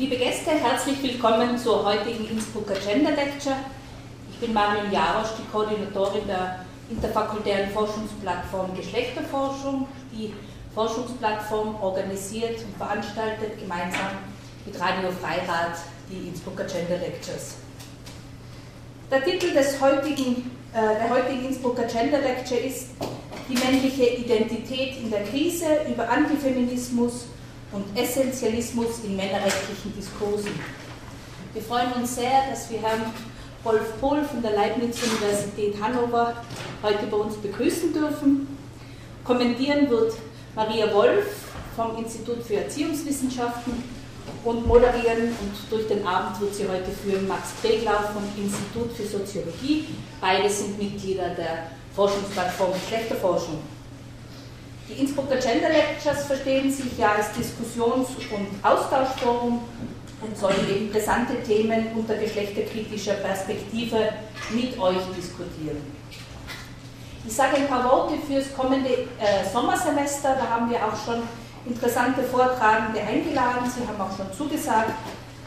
Liebe Gäste, herzlich willkommen zur heutigen Innsbrucker Gender Lecture. Ich bin Marion Jarosch, die Koordinatorin der interfakultären Forschungsplattform Geschlechterforschung. Die Forschungsplattform organisiert und veranstaltet gemeinsam mit Radio Freirad die Innsbrucker Gender Lectures. Der Titel des heutigen, äh, der heutigen Innsbrucker Gender Lecture ist Die männliche Identität in der Krise über Antifeminismus und Essentialismus in männerrechtlichen Diskursen. Wir freuen uns sehr, dass wir Herrn Rolf Pohl von der Leibniz-Universität Hannover heute bei uns begrüßen dürfen. Kommentieren wird Maria Wolf vom Institut für Erziehungswissenschaften und moderieren und durch den Abend wird sie heute führen Max Preglau vom Institut für Soziologie. Beide sind Mitglieder der Forschungsplattform Geschlechterforschung. Die Innsbrucker Gender Lectures verstehen sich ja als Diskussions- und Austauschforum und sollen interessante Themen unter geschlechterkritischer Perspektive mit euch diskutieren. Ich sage ein paar Worte fürs kommende äh, Sommersemester. Da haben wir auch schon interessante Vortragende eingeladen. Sie haben auch schon zugesagt.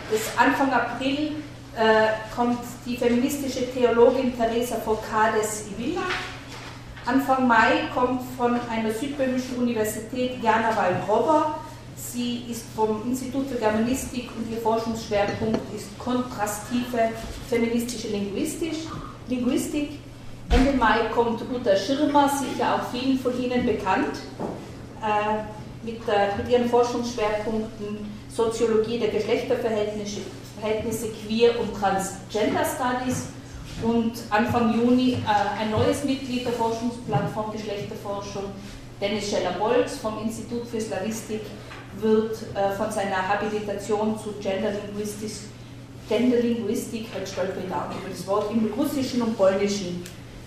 Bis Anfang April äh, kommt die feministische Theologin Teresa Forcades Ivilla. Anfang Mai kommt von einer südböhmischen Universität Jana Waldrober. Sie ist vom Institut für Germanistik und ihr Forschungsschwerpunkt ist kontrastive feministische Linguistik. Ende Mai kommt Uta Schirmer, sicher auch vielen von Ihnen bekannt. Äh, mit, ihren Forschungsschwerpunkten Soziologie der Geschlechterverhältnisse, Verhältnisse, Queer und Transgender Studies und Anfang Juni äh, ein neues Mitglied der Forschungsplattform Geschlechterforschung, Dennis Scheller-Bolz vom Institut für Slavistik, wird äh, von seiner Habilitation zu Genderlinguistik, Genderlinguistik, halt stolper ich über das Wort, im Russischen und Polnischen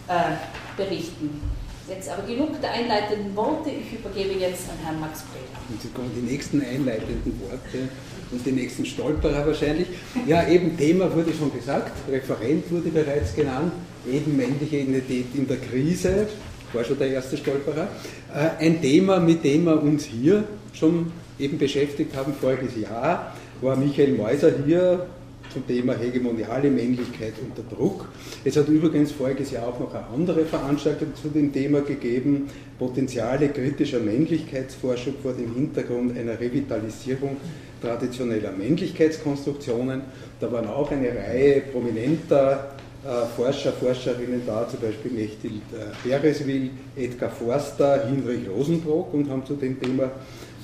äh, berichten. Jetzt aber genug der einleitenden Worte. Ich übergebe jetzt an Herrn Max Breder. Und Sie kommen die nächsten einleitenden Worte und die nächsten Stolperer wahrscheinlich. Ja, eben Thema wurde schon gesagt, Referent wurde bereits genannt, eben männliche Identität in der Krise, war schon der erste Stolperer. Äh, ein Thema, mit dem wir uns hier schon eben beschäftigt haben voriges Jahr, war Michael Meuser hier zum Thema hegemoniale Männlichkeit unter Druck. Es hat übrigens voriges Jahr auch noch eine andere Veranstaltung zu dem Thema gegeben, Potenziale kritischer Männlichkeitsforschung vor dem Hintergrund einer Revitalisierung traditioneller Männlichkeitskonstruktionen. Da waren auch eine Reihe prominenter äh, Forscher, Forscherinnen da, zum Beispiel Mechthild äh, Bereswil, Edgar Forster, Hinrich Rosenbrock und haben zu dem Thema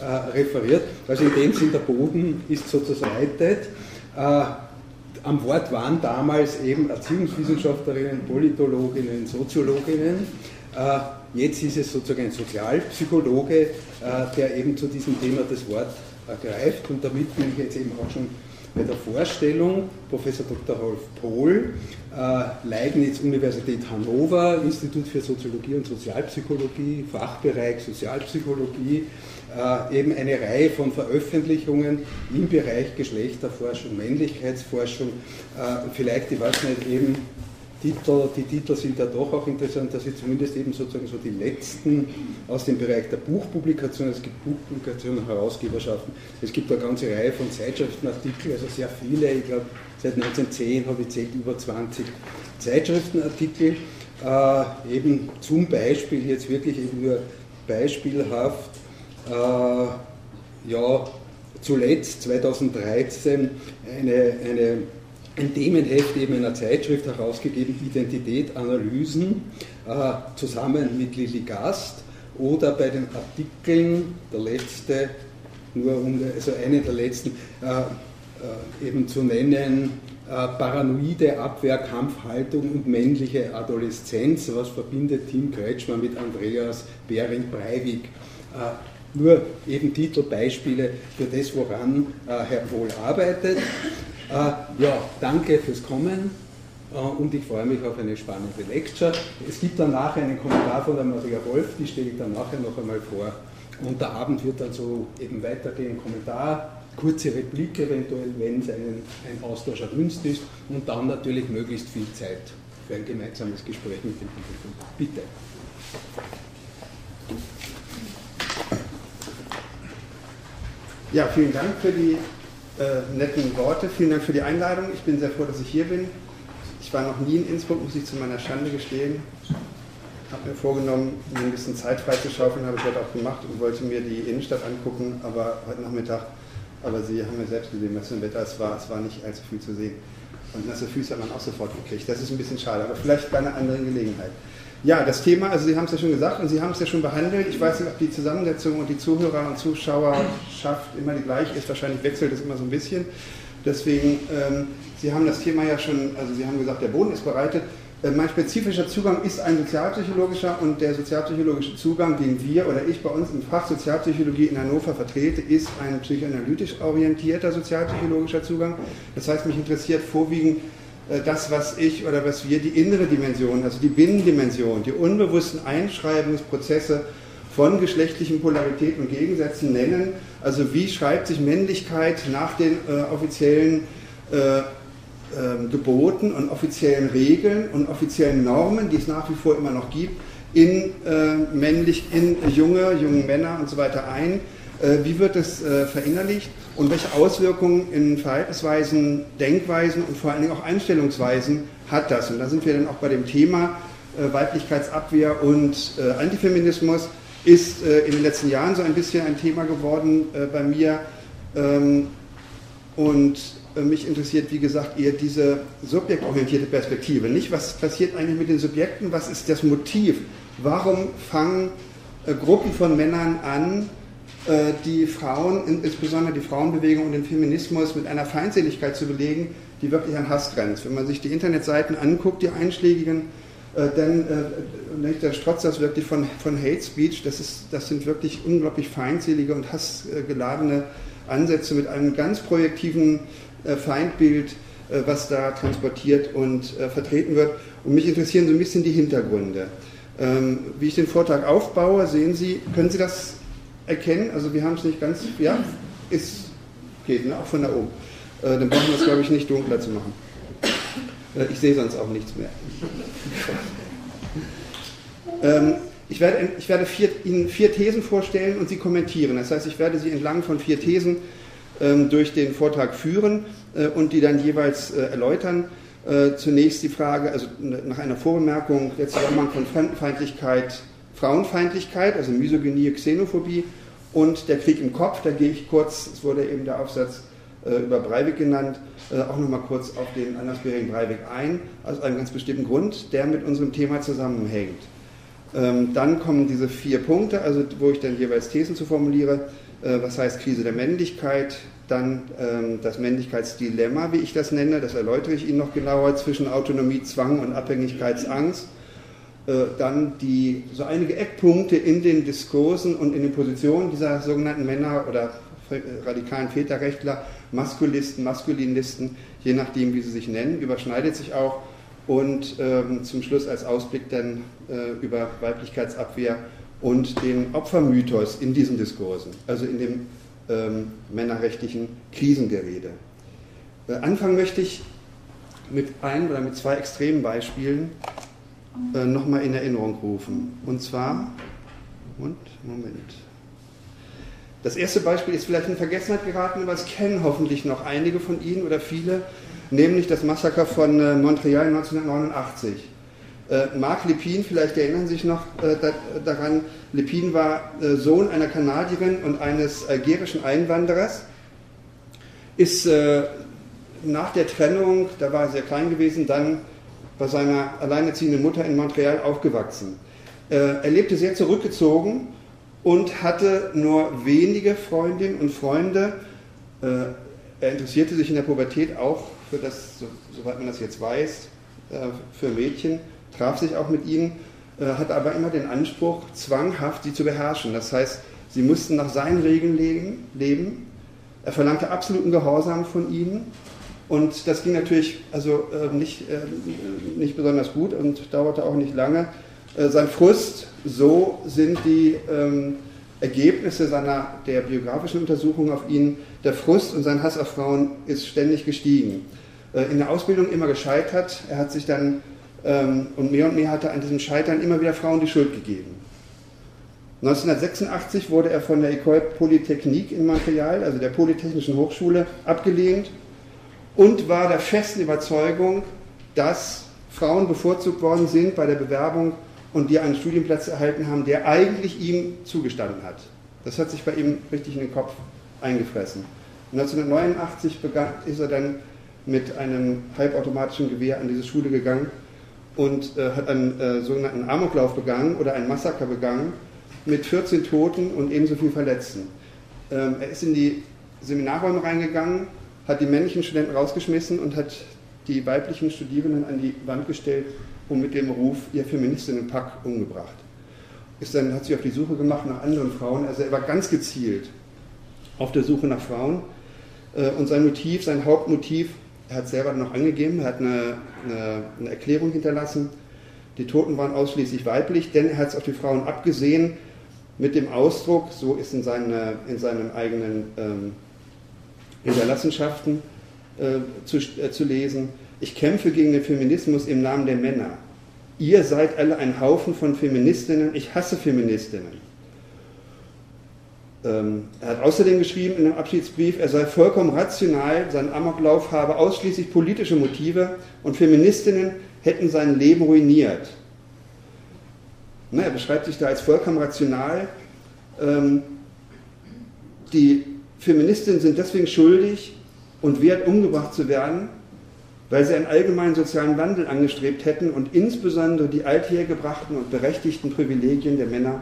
äh, referiert. Also in dem Sinn, der Boden ist sozusagen leitet. Äh, am Wort waren damals eben Erziehungswissenschaftlerinnen, Politologinnen, Soziologinnen. Jetzt ist es sozusagen ein Sozialpsychologe, der eben zu diesem Thema das Wort ergreift. Und damit bin ich jetzt eben auch schon bei der Vorstellung. Professor Dr. Rolf Pohl, äh, Leibniz Universität Hannover, Institut für Soziologie und Sozialpsychologie, Fachbereich Sozialpsychologie, äh, eben eine Reihe von Veröffentlichungen im Bereich Geschlechterforschung, Männlichkeitsforschung, äh, vielleicht, ich weiß nicht, eben Titel, die Titel sind ja doch auch interessant, dass sie zumindest eben sozusagen so die letzten aus dem Bereich der Buchpublikation, es gibt Buchpublikationen, Herausgeberschaften, es gibt eine ganze Reihe von Zeitschriftenartikeln, also sehr viele, ich glaube seit 1910 habe ich zählt über 20 Zeitschriftenartikel, äh, eben zum Beispiel jetzt wirklich eben nur beispielhaft äh, ja, zuletzt 2013 eine, eine, ein Themenheft eben einer Zeitschrift herausgegeben, Identität, Analysen, äh, zusammen mit Lilly Gast oder bei den Artikeln, der letzte, nur um, also eine der letzten, äh, äh eben zu nennen, äh, paranoide Abwehr, Kampfhaltung und männliche Adoleszenz, was verbindet Tim Kretschmer mit Andreas Bering-Breivik. Äh, nur eben Titelbeispiele für das, woran äh, Herr Pohl arbeitet. Äh, ja, danke fürs Kommen äh, und ich freue mich auf eine spannende Lecture. Es gibt dann nachher einen Kommentar von der Maria Wolf, die stelle ich dann nachher noch einmal vor. Und der Abend wird dann so eben weitergehen, Kommentar, kurze Replik eventuell, wenn es einen, ein Austausch erwünscht ist und dann natürlich möglichst viel Zeit für ein gemeinsames Gespräch mit dem Publikum. Bitte. Ja, vielen Dank für die äh, netten Worte. Vielen Dank für die Einladung. Ich bin sehr froh, dass ich hier bin. Ich war noch nie in Innsbruck, muss ich zu meiner Schande gestehen. Ich habe mir vorgenommen, mir ein bisschen Zeit freizuschaufeln, habe ich heute auch gemacht und wollte mir die Innenstadt angucken, aber heute Nachmittag, aber Sie haben ja selbst gesehen, was für ein Wetter es war, es war nicht allzu viel zu sehen. Und nasse Füße hat man auch sofort gekriegt. Das ist ein bisschen schade, aber vielleicht bei einer anderen Gelegenheit. Ja, das Thema, also Sie haben es ja schon gesagt und Sie haben es ja schon behandelt. Ich weiß nicht, ob die Zusammensetzung und die Zuhörer und Zuschauerschaft immer die gleiche ist. Wahrscheinlich wechselt es immer so ein bisschen. Deswegen, ähm, Sie haben das Thema ja schon, also Sie haben gesagt, der Boden ist bereitet. Äh, mein spezifischer Zugang ist ein sozialpsychologischer und der sozialpsychologische Zugang, den wir oder ich bei uns im Fach Sozialpsychologie in Hannover vertrete, ist ein psychoanalytisch orientierter sozialpsychologischer Zugang. Das heißt, mich interessiert vorwiegend das, was ich oder was wir die innere Dimension, also die Binnendimension, die unbewussten Einschreibungsprozesse von geschlechtlichen Polaritäten und Gegensätzen nennen. Also wie schreibt sich Männlichkeit nach den äh, offiziellen äh, ähm, Geboten und offiziellen Regeln und offiziellen Normen, die es nach wie vor immer noch gibt, in äh, männlich, in junge, junge Männer und so weiter ein. Äh, wie wird es äh, verinnerlicht und welche Auswirkungen in Verhaltensweisen, Denkweisen und vor allen Dingen auch Einstellungsweisen hat das? Und da sind wir dann auch bei dem Thema äh, Weiblichkeitsabwehr und Antifeminismus ist in den letzten Jahren so ein bisschen ein Thema geworden bei mir. Ähm, und mich interessiert, wie gesagt, eher diese subjektorientierte Perspektive. Nicht, was passiert eigentlich mit den Subjekten, was ist das Motiv? Warum fangen Gruppen von Männern an, die Frauen, insbesondere die Frauenbewegung und den Feminismus mit einer Feindseligkeit zu belegen, die wirklich an Hass grenzt. Wenn man sich die Internetseiten anguckt, die einschlägigen, äh, dann äh, strotzt das wirklich von, von Hate Speech. Das, ist, das sind wirklich unglaublich feindselige und hassgeladene Ansätze mit einem ganz projektiven äh, Feindbild, äh, was da transportiert und äh, vertreten wird. Und mich interessieren so ein bisschen die Hintergründe. Ähm, wie ich den Vortrag aufbaue, sehen Sie, können Sie das erkennen? Also wir haben es nicht ganz, ja, ist, geht, ne? auch von da oben. dann brauchen wir es, glaube ich, nicht dunkler zu machen. ich sehe sonst auch nichts mehr. ähm, ich werde, ich werde vier, Ihnen vier Thesen vorstellen und Sie kommentieren. Das heißt, ich werde Sie entlang von vier Thesen ähm, durch den Vortrag führen äh, und die dann jeweils äh, erläutern. Äh, zunächst die Frage, also nach einer Vorbemerkung, der Zusammenhang von Fremdenfeindlichkeit, Frauenfeindlichkeit, also Misogynie, Xenophobie und der Krieg im Kopf. Da gehe ich kurz, es wurde eben der Aufsatz über Breivik genannt, auch nochmal kurz auf den Andersberigen Breivik ein, aus einem ganz bestimmten Grund, der mit unserem Thema zusammenhängt. Ähm, dann kommen diese vier Punkte, also wo ich dann jeweils Thesen zu formuliere. Äh, was heißt Krise der Männlichkeit? Dann ähm, das Männlichkeitsdilemma, wie ich das nenne, das erläutere ich Ihnen noch genauer, zwischen Autonomie, Zwang und Abhängigkeitsangst. Äh, dann die, so einige Eckpunkte in den Diskursen und in den Positionen dieser sogenannten Männer oder radikalen Väterrechtler, Maskulisten, Maskulinisten, je nachdem, wie sie sich nennen, überschneidet sich auch und ähm, zum Schluss als Ausblick dann äh, über Weiblichkeitsabwehr und den Opfermythos in diesen Diskursen, also in dem ähm, männerrechtlichen Krisengerede. Äh, anfangen möchte ich mit ein oder mit zwei extremen Beispielen äh, nochmal in Erinnerung rufen. Und zwar, und, Moment. Das erste Beispiel ist vielleicht in Vergessenheit geraten, aber es kennen hoffentlich noch einige von Ihnen oder viele nämlich das Massaker von äh, Montreal 1989. Äh, Marc Lepin, vielleicht erinnern Sie sich noch äh, daran, Lepin war Sohn einer Kanadierin und eines algerischen Einwanderers, ist nach der Trennung, da war er sehr klein gewesen, dann bei seiner alleinerziehenden Mutter in Montreal aufgewachsen. Er lebte sehr zurückgezogen und hatte nur wenige Freundinnen und Freunde. Er interessierte sich in der Pubertät auch für das, soweit man das jetzt weiß, äh, für Mädchen, traf sich auch mit ihnen, äh, hatte aber immer den Anspruch, zwanghaft sie zu beherrschen. Das heißt, sie mussten nach seinen Regeln leben. Er verlangte absoluten Gehorsam von ihnen. Und das ging natürlich also äh, nicht, nicht besonders gut und dauerte auch nicht lange. sein Frust, so sind die ähm, Ergebnisse seiner, der biografischen Untersuchung auf ihn, der Frust und sein Hass auf Frauen ist ständig gestiegen. Äh, in der Ausbildung immer gescheitert. Er hat sich dann, ähm, und mehr und mehr hat er an diesem Scheitern immer wieder Frauen die Schuld gegeben. 1986 wurde er von der École Polytechnique in Montreal, also der Polytechnischen Hochschule, abgelehnt und war der festen Überzeugung, dass Frauen bevorzugt worden sind bei der Bewerbung und die einen Studienplatz erhalten haben, der eigentlich ihm zugestanden hat. Das hat sich bei ihm richtig in den Kopf eingefressen. 1989 begann, ist er dann mit einem halbautomatischen Gewehr an diese Schule gegangen und äh, hat einen äh, sogenannten Amoklauf begangen oder ein Massaker begangen mit 14 Toten und ebenso viel Verletzten. Ähm, er ist in die Seminarräume reingegangen, hat die männlichen Studenten rausgeschmissen und hat die weiblichen Studierenden an die Wand gestellt und mit dem Ruf ihr Feministinnenpack umgebracht. Ist dann, hat sich auf die Suche gemacht nach anderen Frauen. Also er war ganz gezielt auf der Suche nach Frauen. Äh, und sein Motiv, sein Hauptmotiv, er hat selber noch angegeben, er hat eine, eine, eine Erklärung hinterlassen. Die Toten waren ausschließlich weiblich, denn er hat es auf die Frauen abgesehen mit dem Ausdruck, so ist in, seine, in seinen eigenen ähm, Hinterlassenschaften äh, zu, äh, zu lesen, ich kämpfe gegen den Feminismus im Namen der Männer. Ihr seid alle ein Haufen von Feministinnen, ich hasse Feministinnen. Ähm, er hat außerdem geschrieben in einem Abschiedsbrief, er sei vollkommen rational, sein Amoklauf habe ausschließlich politische Motive und Feministinnen hätten sein Leben ruiniert. Na, er beschreibt sich da als vollkommen rational. Ähm, die Feministinnen sind deswegen schuldig und wert, umgebracht zu werden, weil sie einen allgemeinen sozialen Wandel angestrebt hätten und insbesondere die althergebrachten und berechtigten Privilegien der Männer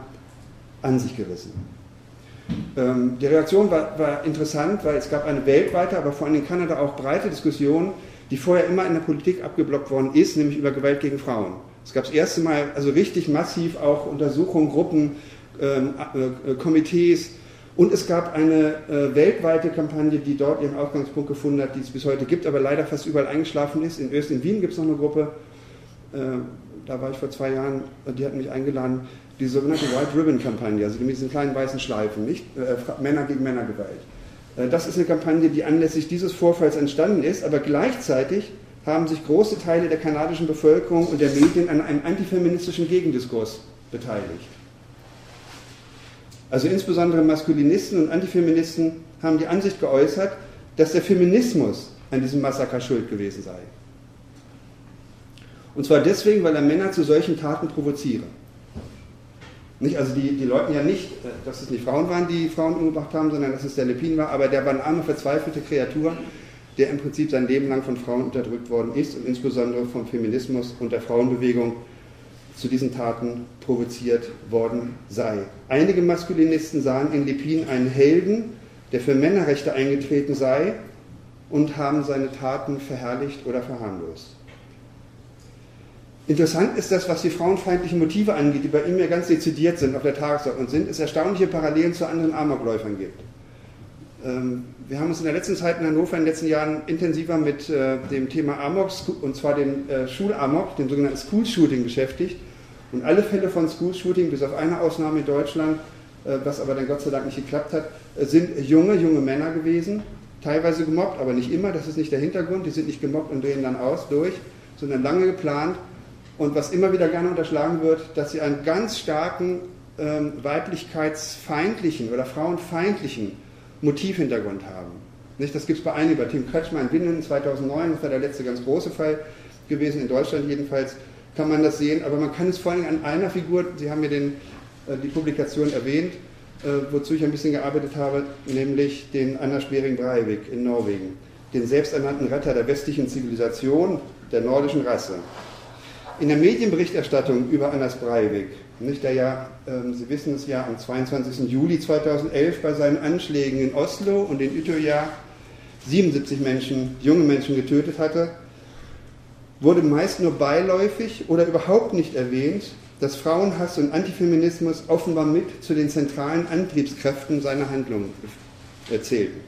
an sich gerissen. Ähm, die Reaktion war, war, interessant, weil es gab eine weltweite, aber vor allem in Kanada auch breite Diskussion, die vorher immer in der Politik abgeblockt worden ist, nämlich über Gewalt gegen Frauen. Es gab das erste Mal also richtig massiv auch Untersuchungen, Gruppen, ähm, äh, Komitees und es gab eine äh, weltweite Kampagne, die dort ihren Ausgangspunkt gefunden hat, die es bis heute gibt, aber leider fast überall eingeschlafen ist. In Öst in Wien gibt es noch eine Gruppe, äh, da war ich vor zwei Jahren, die hat mich eingeladen, die sogenannte White Ribbon Kampagne, also mit diesen kleinen weißen Schleifen, nicht äh, Männer gegen Männergewalt. Äh, das ist eine Kampagne, die anlässlich dieses Vorfalls entstanden ist, aber gleichzeitig haben sich große Teile der kanadischen Bevölkerung und der Medien an einem antifeministischen Gegendiskurs beteiligt. Also insbesondere Maskulinisten und Antifeministen haben die Ansicht geäußert, dass der Feminismus an diesem Massaker schuld gewesen sei. Und zwar deswegen, weil er Männer zu solchen Taten provoziere. Nicht, also die, die leugnen ja nicht, äh, dass es nicht Frauen waren, die Frauen umgebracht haben, sondern dass es der Lepin war, aber der war eine arme, verzweifelte Kreatur, der im Prinzip sein Leben lang von Frauen unterdrückt worden ist und insbesondere vom Feminismus und der Frauenbewegung zu diesen Taten provoziert worden sei. Einige Maskulinisten sahen in Lepin einen Helden, der für Männerrechte eingetreten sei und haben seine Taten verherrlicht oder verharmlost. Interessant ist das, was die frauenfeindlichen Motive angeht, die bei ihm ja ganz dezidiert sind, auf der Tagesordnung sind, es erstaunliche Parallelen zu anderen Amokläufern gibt. Ähm, wir haben uns in der letzten Zeit in Hannover in den letzten Jahren intensiver mit äh, dem Thema Amok, und zwar dem äh, Schulamok, dem sogenannten School Shooting beschäftigt. Und alle Fälle von School Shooting, bis auf eine Ausnahme in Deutschland, äh, was aber dann Gott sei Dank nicht geklappt hat, sind junge, junge Männer gewesen, teilweise gemobbt, aber nicht immer, das ist nicht der Hintergrund, die sind nicht gemobbt und drehen dann aus durch, sondern lange geplant. Und was immer wieder gerne unterschlagen wird, dass sie einen ganz starken ähm, weiblichkeitsfeindlichen oder frauenfeindlichen Motivhintergrund haben. Nicht, das gibt es bei einigen, bei Tim Kretschmer in Binnen 2009, das war der letzte ganz große Fall gewesen, in Deutschland jedenfalls, kann man das sehen, aber man kann es vor allem an einer Figur, Sie haben mir den, äh, die Publikation erwähnt, äh, wozu ich ein bisschen gearbeitet habe, nämlich den Anders Bering Breivik in Norwegen, den selbsternannten Retter der westlichen Zivilisation, der nordischen Rasse in der Medienberichterstattung über Anders Breivik, nicht, der ja, äh, Sie wissen es ja, am 22. Juli 2011 bei seinen Anschlägen in Oslo und in Utøya 77 Menschen, junge Menschen getötet hatte, wurde meist nur beiläufig oder überhaupt nicht erwähnt, dass Frauenhass und Antifeminismus offenbar mit zu den zentralen Antriebskräften seiner Handlungen zählten.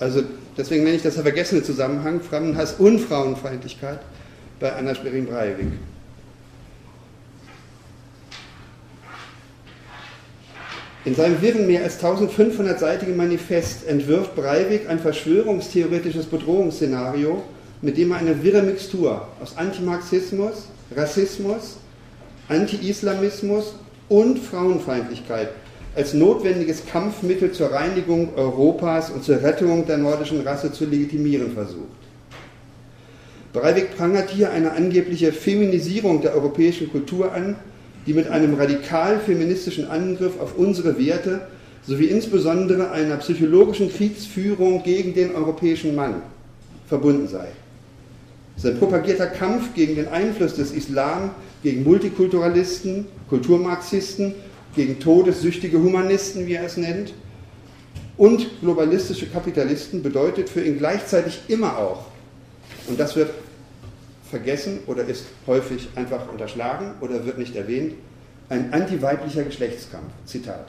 Also deswegen nenne ich das der vergessene Zusammenhang Fremdenhass und Frauenfeindlichkeit bei Anna Sperin-Breivik. In seinem wirren mehr als 1500-seitigen Manifest entwirft Breivik ein verschwörungstheoretisches Bedrohungsszenario, mit dem er eine wirre Mixtur aus Antimarxismus, Rassismus, Anti-Islamismus und Frauenfeindlichkeit als notwendiges Kampfmittel zur Reinigung Europas und zur Rettung der nordischen Rasse zu legitimieren versucht. Breivik prangert hier eine angebliche Feminisierung der europäischen Kultur an, die mit einem radikal feministischen Angriff auf unsere Werte sowie insbesondere einer psychologischen Kriegsführung gegen den europäischen Mann verbunden sei. Sein propagierter Kampf gegen den Einfluss des Islam, gegen Multikulturalisten, Kulturmarxisten, gegen todessüchtige Humanisten, wie er es nennt, und globalistische Kapitalisten bedeutet für ihn gleichzeitig immer auch, und das wird vergessen oder ist häufig einfach unterschlagen oder wird nicht erwähnt, ein antiweiblicher Geschlechtskampf. Zitat.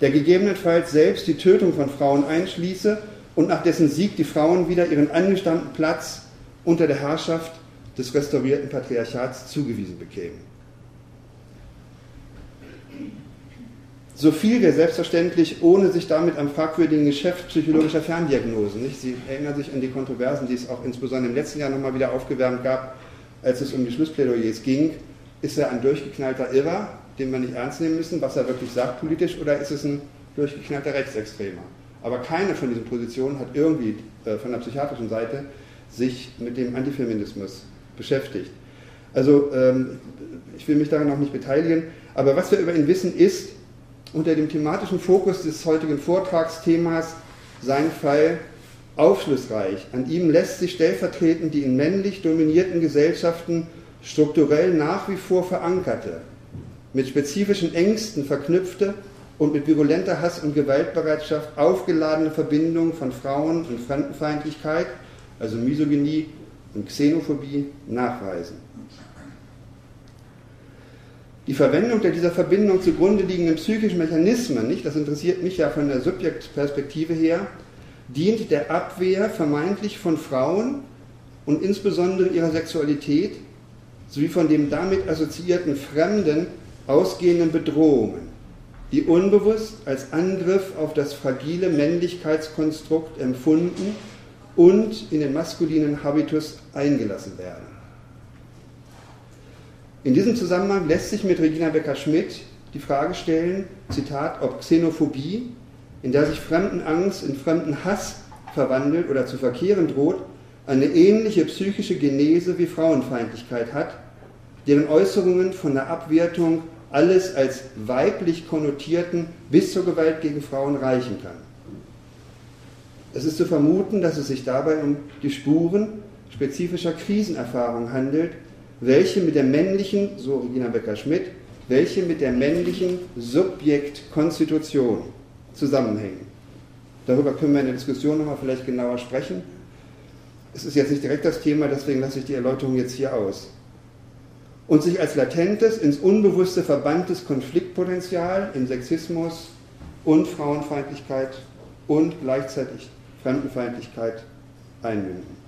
Der gegebenenfalls selbst die Tötung von Frauen einschließe und nach dessen Sieg die Frauen wieder ihren angestammten Platz unter der Herrschaft des restaurierten Patriarchats zugewiesen bekämen. So viel wir selbstverständlich, ohne sich damit am fragwürdigen Geschäft psychologischer Ferndiagnosen. Nicht? Sie erinnern sich an die Kontroversen, die es auch insbesondere im letzten Jahr nochmal wieder aufgewärmt gab, als es um die Schlussplädoyers ging. Ist er ein durchgeknallter Irrer, den wir nicht ernst nehmen müssen, was er wirklich sagt politisch, oder ist es ein durchgeknallter Rechtsextremer? Aber keine von diesen Positionen hat irgendwie äh, von der psychiatrischen Seite sich mit dem Antifeminismus beschäftigt. Also ähm, ich will mich daran noch nicht beteiligen, aber was wir über ihn wissen ist, unter dem thematischen Fokus des heutigen Vortragsthemas sein Fall aufschlussreich. An ihm lässt sich stellvertretend die in männlich dominierten Gesellschaften strukturell nach wie vor verankerte, mit spezifischen Ängsten verknüpfte und mit virulenter Hass- und Gewaltbereitschaft aufgeladene Verbindung von Frauen- und Fremdenfeindlichkeit also Misogynie und Xenophobie, nachweisen. Die Verwendung der dieser Verbindung zugrunde liegenden psychischen Mechanismen, nicht, das interessiert mich ja von der Subjektperspektive her, dient der Abwehr vermeintlich von Frauen und insbesondere ihrer Sexualität sowie von dem damit assoziierten Fremden ausgehenden Bedrohungen, die unbewusst als Angriff auf das fragile Männlichkeitskonstrukt empfunden und in den maskulinen Habitus eingelassen werden. In diesem Zusammenhang lässt sich mit Regina Becker-Schmidt die Frage stellen, Zitat, ob Xenophobie, in der sich Fremdenangst in Fremdenhass verwandelt oder zu verkehren droht, eine ähnliche psychische Genese wie Frauenfeindlichkeit hat, deren Äußerungen von der Abwertung alles als weiblich konnotierten bis zur Gewalt gegen Frauen reichen kann. Es ist zu vermuten, dass es sich dabei um die Spuren spezifischer Krisenerfahrung handelt, welche mit der männlichen, so Regina Becker-Schmidt, welche mit der männlichen Subjektkonstitution zusammenhängen. Darüber können wir in der Diskussion nochmal vielleicht genauer sprechen. Es ist jetzt nicht direkt das Thema, deswegen lasse ich die Erläuterung jetzt hier aus. Und sich als latentes, ins Unbewusste verbanntes Konfliktpotenzial in Sexismus und Frauenfeindlichkeit und gleichzeitig Fremdenfeindlichkeit einbinden.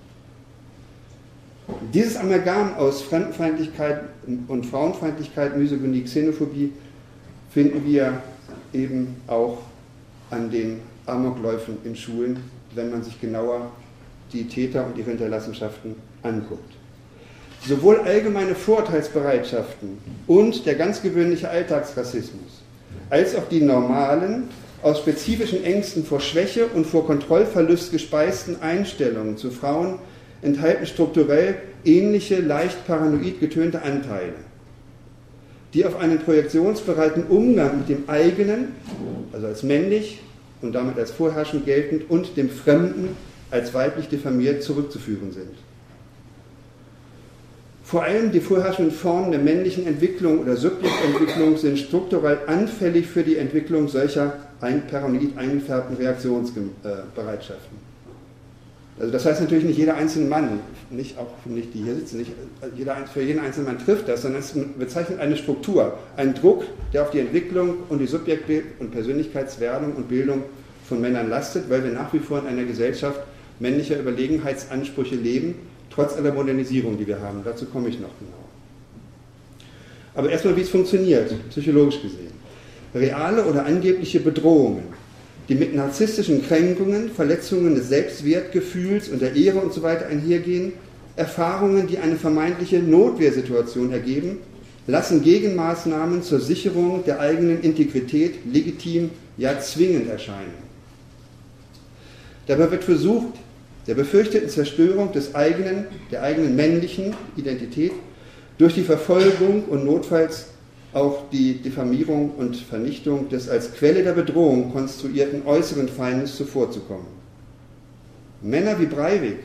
Dieses Amalgam aus Fremdenfeindlichkeit und Frauenfeindlichkeit, Misogynie, Xenophobie finden wir eben auch an den Amokläufen in Schulen, wenn man sich genauer die Täter und ihre Hinterlassenschaften anguckt. Sowohl allgemeine Vorteilsbereitschaften und der ganz gewöhnliche Alltagsrassismus, als auch die normalen aus spezifischen Ängsten vor Schwäche und vor Kontrollverlust gespeisten Einstellungen zu Frauen enthalten strukturell ähnliche, leicht paranoid getönte Anteile, die auf einen projektionsbereiten Umgang mit dem eigenen, also als männlich und damit als vorherrschend geltend, und dem Fremden als weiblich diffamiert zurückzuführen sind. Vor allem die vorherrschenden Formen der männlichen Entwicklung oder Subjektentwicklung sind strukturell anfällig für die Entwicklung solcher paranoid eingefärbten Reaktionsbereitschaften. Also das heißt natürlich nicht jeder einzelne Mann, nicht auch nicht die hier sitzen, nicht jeder, für jeden einzelnen Mann trifft das, sondern es bezeichnet eine Struktur, einen Druck, der auf die Entwicklung und die Subjektbild- und Persönlichkeitswerdung und Bildung von Männern lastet, weil wir nach wie vor in einer Gesellschaft männlicher Überlegenheitsansprüche leben trotz aller Modernisierung, die wir haben. Dazu komme ich noch genau. Aber erstmal, wie es funktioniert, psychologisch gesehen. Reale oder angebliche Bedrohungen die mit narzisstischen Kränkungen, Verletzungen des Selbstwertgefühls und der Ehre und so einhergehen, Erfahrungen, die eine vermeintliche Notwehrsituation ergeben, lassen Gegenmaßnahmen zur Sicherung der eigenen Integrität legitim, ja zwingend erscheinen. Dabei wird versucht, der befürchteten Zerstörung des eigenen, der eigenen männlichen Identität durch die Verfolgung und notfalls auch die Diffamierung und Vernichtung des als Quelle der Bedrohung konstruierten äußeren Feindes zuvorzukommen. Männer wie Breivik,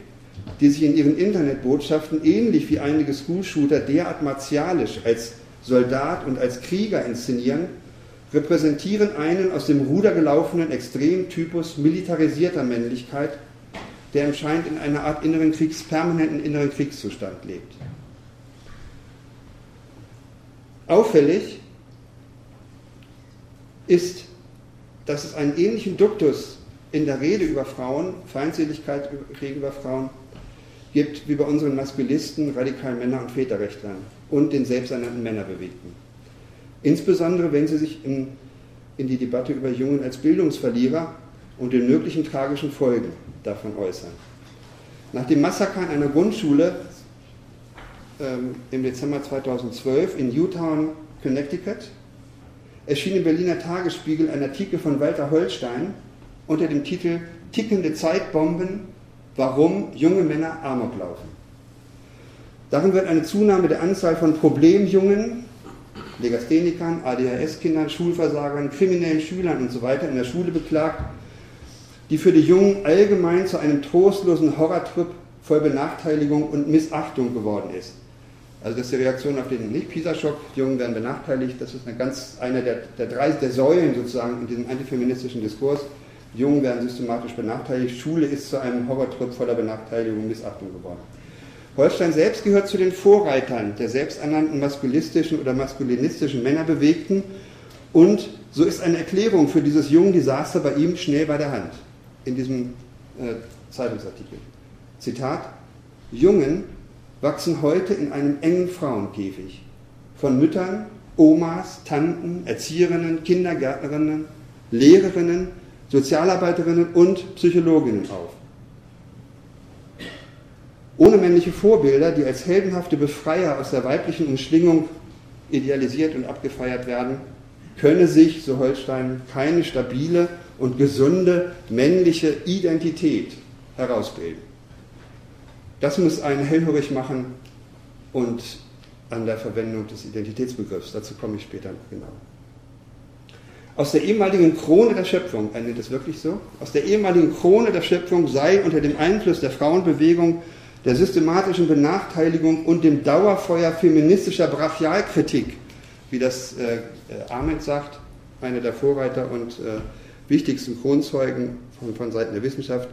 die sich in ihren Internetbotschaften ähnlich wie einige Schoolshooter derart martialisch als Soldat und als Krieger inszenieren, repräsentieren einen aus dem Ruder gelaufenen Extremtypus militarisierter Männlichkeit, der anscheinend in einer Art inneren Kriegs, permanenten inneren Kriegszustand lebt. Auffällig ist, dass es einen ähnlichen Duktus in der Rede über Frauen, Feindseligkeit gegenüber Frauen, gibt wie bei unseren Maskulisten, radikalen Männer- und Väterrechtlern und den selbsternannten Männerbewegten. Insbesondere wenn sie sich in, in die Debatte über Jungen als Bildungsverlierer und den möglichen tragischen Folgen davon äußern. Nach dem Massaker in einer Grundschule ähm, im Dezember 2012 in Newtown, Connecticut, erschien im Berliner Tagesspiegel ein Artikel von Walter Holstein unter dem Titel Tickende Zeitbomben, warum junge Männer Amok laufen. Darin wird eine Zunahme der Anzahl von Problemjungen, Legasthenikern, ADHS-Kindern, Schulversagern, kriminellen Schülern und so in der Schule beklagt, die für die Jungen allgemein zu einem trostlosen Horrortrip voll Benachteiligung und Missachtung geworden ist. Also das ist die Reaktion auf den Nicht-PISA-Schock, Jungen werden benachteiligt, das ist eine ganz, eine der, der drei der Säulen sozusagen in diesem antifeministischen Diskurs. Jungen werden systematisch benachteiligt, Schule ist zu einem Horrortrip voller Benachteiligung und Missachtung geworden. Holstein selbst gehört zu den Vorreitern der selbsternannten maskulistischen oder maskulinistischen Männerbewegten und so ist eine Erklärung für dieses jungen Desaster bei ihm schnell bei der Hand in diesem äh, Zeitungsartikel. Zitat, Jungen wachsen heute in einem engen Frauenkäfig von Müttern, Omas, Tanten, Erzieherinnen, Kindergärtnerinnen, Lehrerinnen, Sozialarbeiterinnen und Psychologinnen auf. Ohne männliche Vorbilder, die als heldenhafte Befreier aus der weiblichen Umschlingung idealisiert und abgefeiert werden, könne sich, so Holstein, keine stabile und gesunde männliche Identität herausbilden. Das muss einen hellhörig machen und an der Verwendung des Identitätsbegriffs. Dazu komme ich später genau. Aus der ehemaligen Krone der Schöpfung, er nennt es wirklich so, aus der ehemaligen Krone der Schöpfung sei unter dem Einfluss der Frauenbewegung, der systematischen Benachteiligung und dem Dauerfeuer feministischer Brachialkritik, wie das äh, äh Ahmed sagt, einer der Vorreiter und äh, wichtigsten Kronzeugen von, von Seiten der Wissenschaft,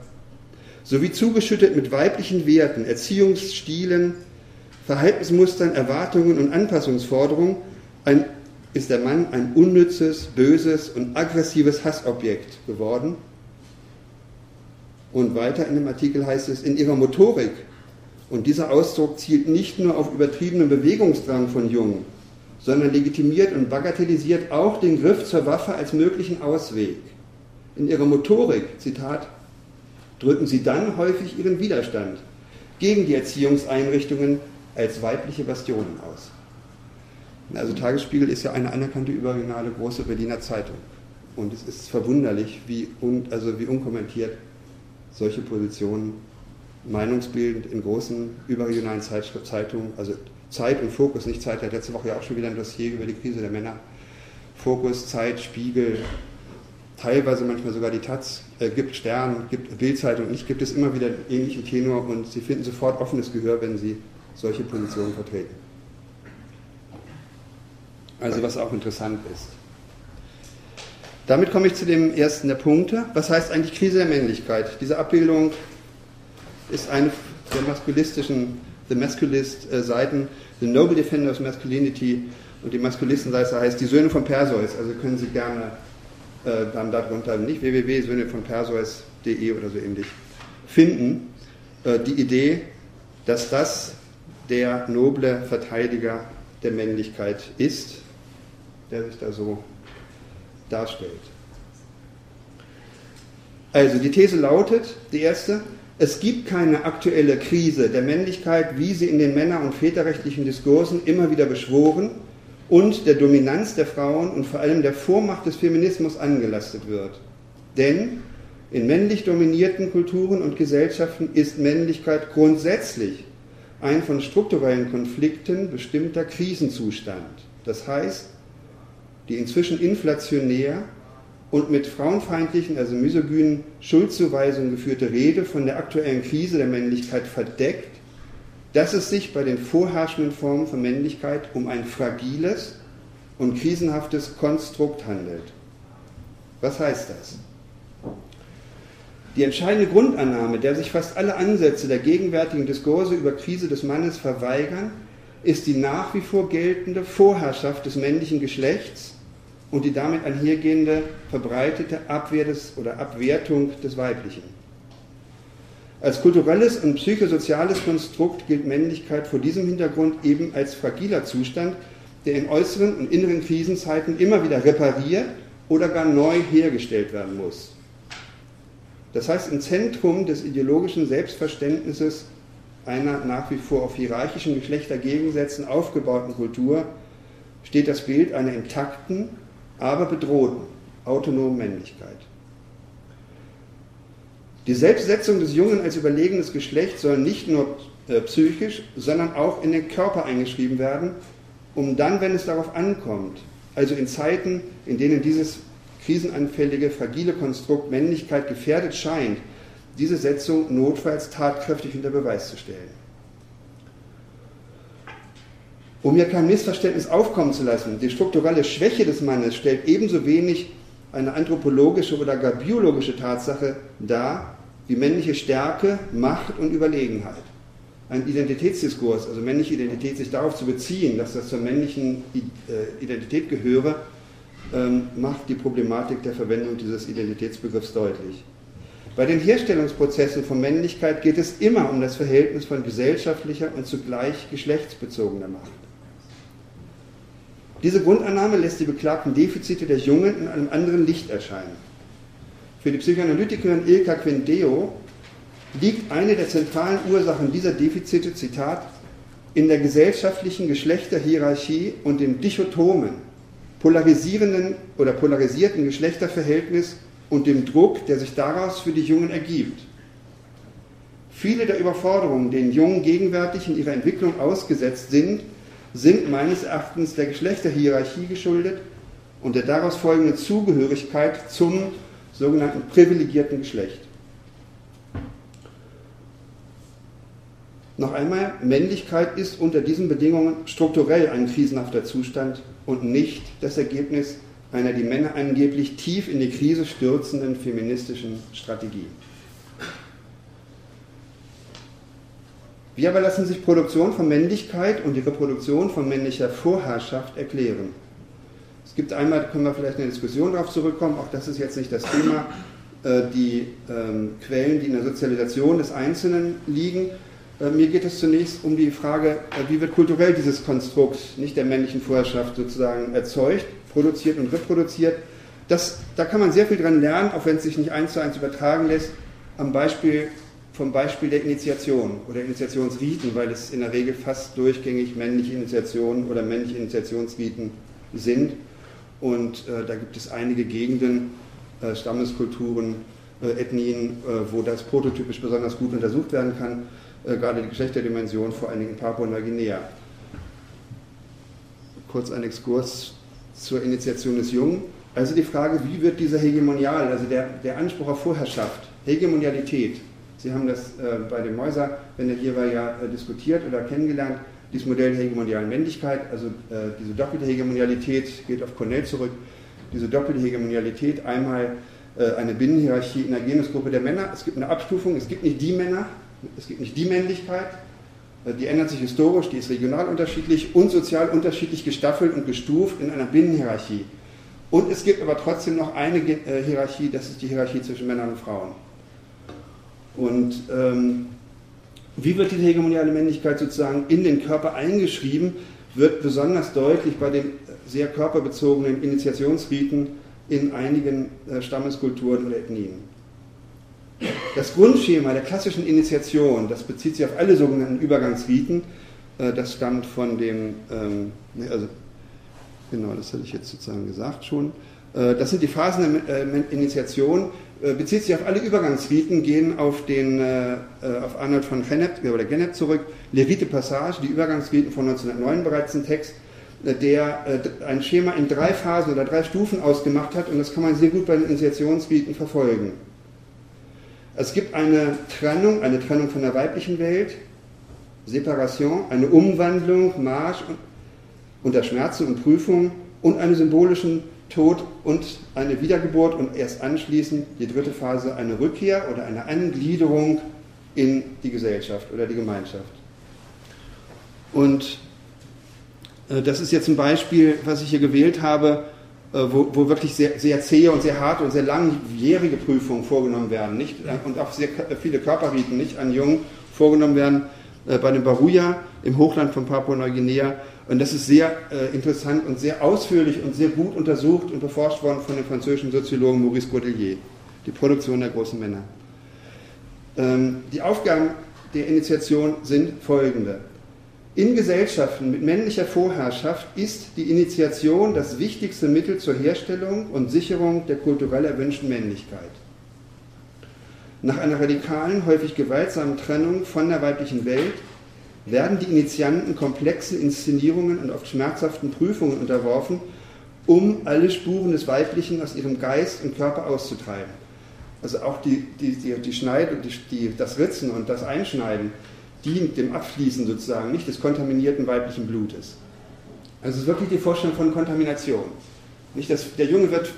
sowie zugeschüttet mit weiblichen Werten, Erziehungsstilen, Verhaltensmustern, Erwartungen und Anpassungsforderungen, ein, ist der Mann ein unnützes, böses und aggressives Hassobjekt geworden. Und weiter in dem Artikel heißt es, in ihrer Motorik, und dieser Ausdruck zielt nicht nur auf übertriebenen Bewegungsdrang von Jungen, sondern legitimiert und bagatellisiert auch den Griff zur Waffe als möglichen Ausweg. In ihrer Motorik, Zitat, drücken sie dann häufig ihren Widerstand gegen die Erziehungseinrichtungen als weibliche Bastionen aus. Also Tagesspiegel ist ja eine anerkannte überregionale große Berliner Zeitung. Und es ist verwunderlich, wie, un, also wie unkommentiert solche Positionen meinungsbildend in großen überregionalen Zeitungen, also Zeit und Fokus, nicht Zeit, hat letzte Woche ja auch schon wieder ein Dossier über die Krise der Männer. Fokus, Zeit, Spiegel, teilweise manchmal sogar die Taz, äh, gibt Stern, gibt Bildzeitung, nicht gibt es immer wieder ähnlichen Tenor und sie finden sofort offenes Gehör, wenn sie solche Positionen vertreten. Also was auch interessant ist. Damit komme ich zu dem ersten der Punkte. Was heißt eigentlich Krise der Männlichkeit? Diese Abbildung ist eine der maskulistischen, The Masculist äh, Seiten, The Noble Defender of Masculinity und die Maskulistenseite heißt Die Söhne von Perseus. Also können Sie gerne äh, dann darunter nicht www.söhne von Perseus.de oder so ähnlich finden. Äh, die Idee, dass das der noble Verteidiger der Männlichkeit ist, der sich da so darstellt. Also die These lautet, die erste, es gibt keine aktuelle Krise der Männlichkeit, wie sie in den männer- und väterrechtlichen Diskursen immer wieder beschworen und der Dominanz der Frauen und vor allem der Vormacht des Feminismus angelastet wird. Denn in männlich dominierten Kulturen und Gesellschaften ist Männlichkeit grundsätzlich ein von strukturellen Konflikten bestimmter Krisenzustand. Das heißt, die inzwischen inflationär und mit frauenfeindlichen, also misogynen Schuldzuweisungen geführte Rede von der aktuellen Krise der Männlichkeit verdeckt, dass es sich bei den vorherrschenden Formen von Männlichkeit um ein fragiles und krisenhaftes Konstrukt handelt. Was heißt das? Die entscheidende Grundannahme, der sich fast alle Ansätze der gegenwärtigen Diskurse über Krise des Mannes verweigern, ist die nach wie vor geltende Vorherrschaft des männlichen Geschlechts und die damit einhergehende verbreitete Abwehr des, oder Abwertung des Weiblichen. Als kulturelles und psychosoziales Konstrukt gilt Männlichkeit vor diesem Hintergrund eben als fragiler Zustand, der in äußeren und inneren Krisenzeiten immer wieder repariert oder gar neu hergestellt werden muss. Das heißt, im Zentrum des ideologischen Selbstverständnisses einer nach wie vor auf hierarchischen Geschlechtergegensätzen aufgebauten Kultur steht das Bild einer intakten, aber bedrohten, autonomen Männlichkeit. Die Selbstsetzung des Jungen als überlegenes Geschlecht soll nicht nur äh, psychisch, sondern auch in den Körper eingeschrieben werden, um dann, wenn es darauf ankommt, also in Zeiten, in denen dieses krisenanfällige, fragile Konstrukt Männlichkeit gefährdet scheint, diese Setzung notfalls tatkräftig unter Beweis zu stellen. Um hier kein Missverständnis aufkommen zu lassen, die strukturelle Schwäche des Mannes stellt ebenso wenig eine anthropologische oder gar biologische Tatsache dar, wie männliche Stärke, Macht und Überlegenheit. Ein Identitätsdiskurs, also männliche Identität, sich darauf zu beziehen, dass das zur männlichen äh, Identität gehöre, ähm, macht die Problematik der Verwendung dieses Identitätsbegriffs deutlich. Bei den Herstellungsprozessen von Männlichkeit geht es immer um das Verhältnis von gesellschaftlicher und zugleich geschlechtsbezogener Macht. Diese Grundannahme lässt die beklagten Defizite der Jungen in einem anderen Licht erscheinen. Für die Psychoanalytikerin Ilka Quindeo liegt eine der zentralen Ursachen dieser Defizite, Zitat, in der gesellschaftlichen Geschlechterhierarchie und dem dichotomen, polarisierenden oder polarisierten Geschlechterverhältnis und dem Druck, der sich daraus für die Jungen ergibt. Viele der Überforderungen, denen Jungen gegenwärtig in ihrer Entwicklung ausgesetzt sind, sind meines Erachtens der Geschlechterhierarchie geschuldet und der daraus folgenden Zugehörigkeit zum sogenannten privilegierten Geschlecht. Noch einmal, Männlichkeit ist unter diesen Bedingungen strukturell ein krisenhafter Zustand und nicht das Ergebnis einer die Männer angeblich tief in die Krise stürzenden feministischen Strategie. Wie aber lassen sich Produktion von Männlichkeit und die Reproduktion von männlicher Vorherrschaft erklären? Es gibt einmal, da können wir vielleicht in der Diskussion darauf zurückkommen, auch das ist jetzt nicht das Thema, äh, die ähm, Quellen, die in der Sozialisation des Einzelnen liegen. Äh, mir geht es zunächst um die Frage, äh, wie wird kulturell dieses Konstrukt nicht der männlichen Vorherrschaft sozusagen erzeugt, produziert und reproduziert. Das, da kann man sehr viel dran lernen, auch wenn es sich nicht eins zu eins übertragen lässt, am Beispiel vom Beispiel der Initiation oder Initiationsriten, weil es in der Regel fast durchgängig männliche Initiationen oder männliche Initiationsriten sind. Und äh, da gibt es einige Gegenden, äh, Stammeskulturen, äh, Ethnien, äh, wo das prototypisch besonders gut untersucht werden kann, äh, gerade die Geschlechterdimension, vor allen Dingen in Papua-Neuguinea. Kurz ein Exkurs zur Initiation des Jungen. Also die Frage, wie wird dieser Hegemonial, also der, der Anspruch auf Vorherrschaft, Hegemonialität, Sie haben das äh, bei dem Mäuser, wenn er hier war, ja diskutiert oder kennengelernt, dieses Modell der hegemonialen Männlichkeit, also äh, diese doppelte Hegemonialität geht auf Cornell zurück, diese doppelte Hegemonialität, einmal äh, eine Binnenhierarchie in der Genusgruppe der Männer, es gibt eine Abstufung, es gibt nicht die Männer, es gibt nicht die Männlichkeit, äh, die ändert sich historisch, die ist regional unterschiedlich und sozial unterschiedlich gestaffelt und gestuft in einer Binnenhierarchie. Und es gibt aber trotzdem noch eine äh, Hierarchie, das ist die Hierarchie zwischen Männern und Frauen. Und ähm, wie wird diese hegemoniale Männlichkeit sozusagen in den Körper eingeschrieben, wird besonders deutlich bei den sehr körperbezogenen Initiationsriten in einigen äh, Stammeskulturen oder Ethnien. Das Grundschema der klassischen Initiation, das bezieht sich auf alle sogenannten Übergangsriten, äh, das stammt von dem, ähm, also genau, das hatte ich jetzt sozusagen gesagt schon. Äh, das sind die Phasen der Initiation, bezieht sich auf alle Übergangsriten, gehen auf, den, auf Arnold von Gennep, oder Gennep zurück. Levite Passage, die Übergangsriten von 1909 bereits ein Text, der ein Schema in drei Phasen oder drei Stufen ausgemacht hat und das kann man sehr gut bei den Initiationsriten verfolgen. Es gibt eine Trennung, eine Trennung von der weiblichen Welt, Separation, eine Umwandlung, Marsch unter Schmerzen und Prüfungen und einen symbolischen Tod und eine Wiedergeburt und erst anschließend die dritte Phase eine Rückkehr oder eine Angliederung in die Gesellschaft oder die Gemeinschaft. Und äh, das ist jetzt ein Beispiel, was ich hier gewählt habe, äh, wo, wo, wirklich sehr, sehr zähe und sehr harte und sehr langjährige Prüfungen vorgenommen werden nicht? und auch sehr viele Körperriten nicht an Jungen vorgenommen werden äh, bei dem Baruja im Hochland von Papua-Neuguinea. Und das ist sehr äh, interessant und sehr ausführlich und sehr gut untersucht und beforscht worden von dem französischen Soziologen Maurice Godelier, die Produktion der großen Männer. Ähm, die Aufgaben der Initiation sind folgende. In Gesellschaften mit männlicher Vorherrschaft ist die Initiation das wichtigste Mittel zur Herstellung und Sicherung der kulturell erwünschten Männlichkeit. Nach einer radikalen, häufig gewaltsamen Trennung von der weiblichen Welt werden die Initianten komplexen Inszenierungen und oft schmerzhaften Prüfungen unterworfen, um alle Spuren des Weiblichen aus ihrem Geist und Körper auszutreiben. Also auch die, die, die, die Schneid und die, die, das Ritzen und das Einschneiden dient dem Abfließen sozusagen nicht des kontaminierten weiblichen Blutes. Also es ist wirklich die Vorstellung von Kontamination. Nicht, dass der Junge wird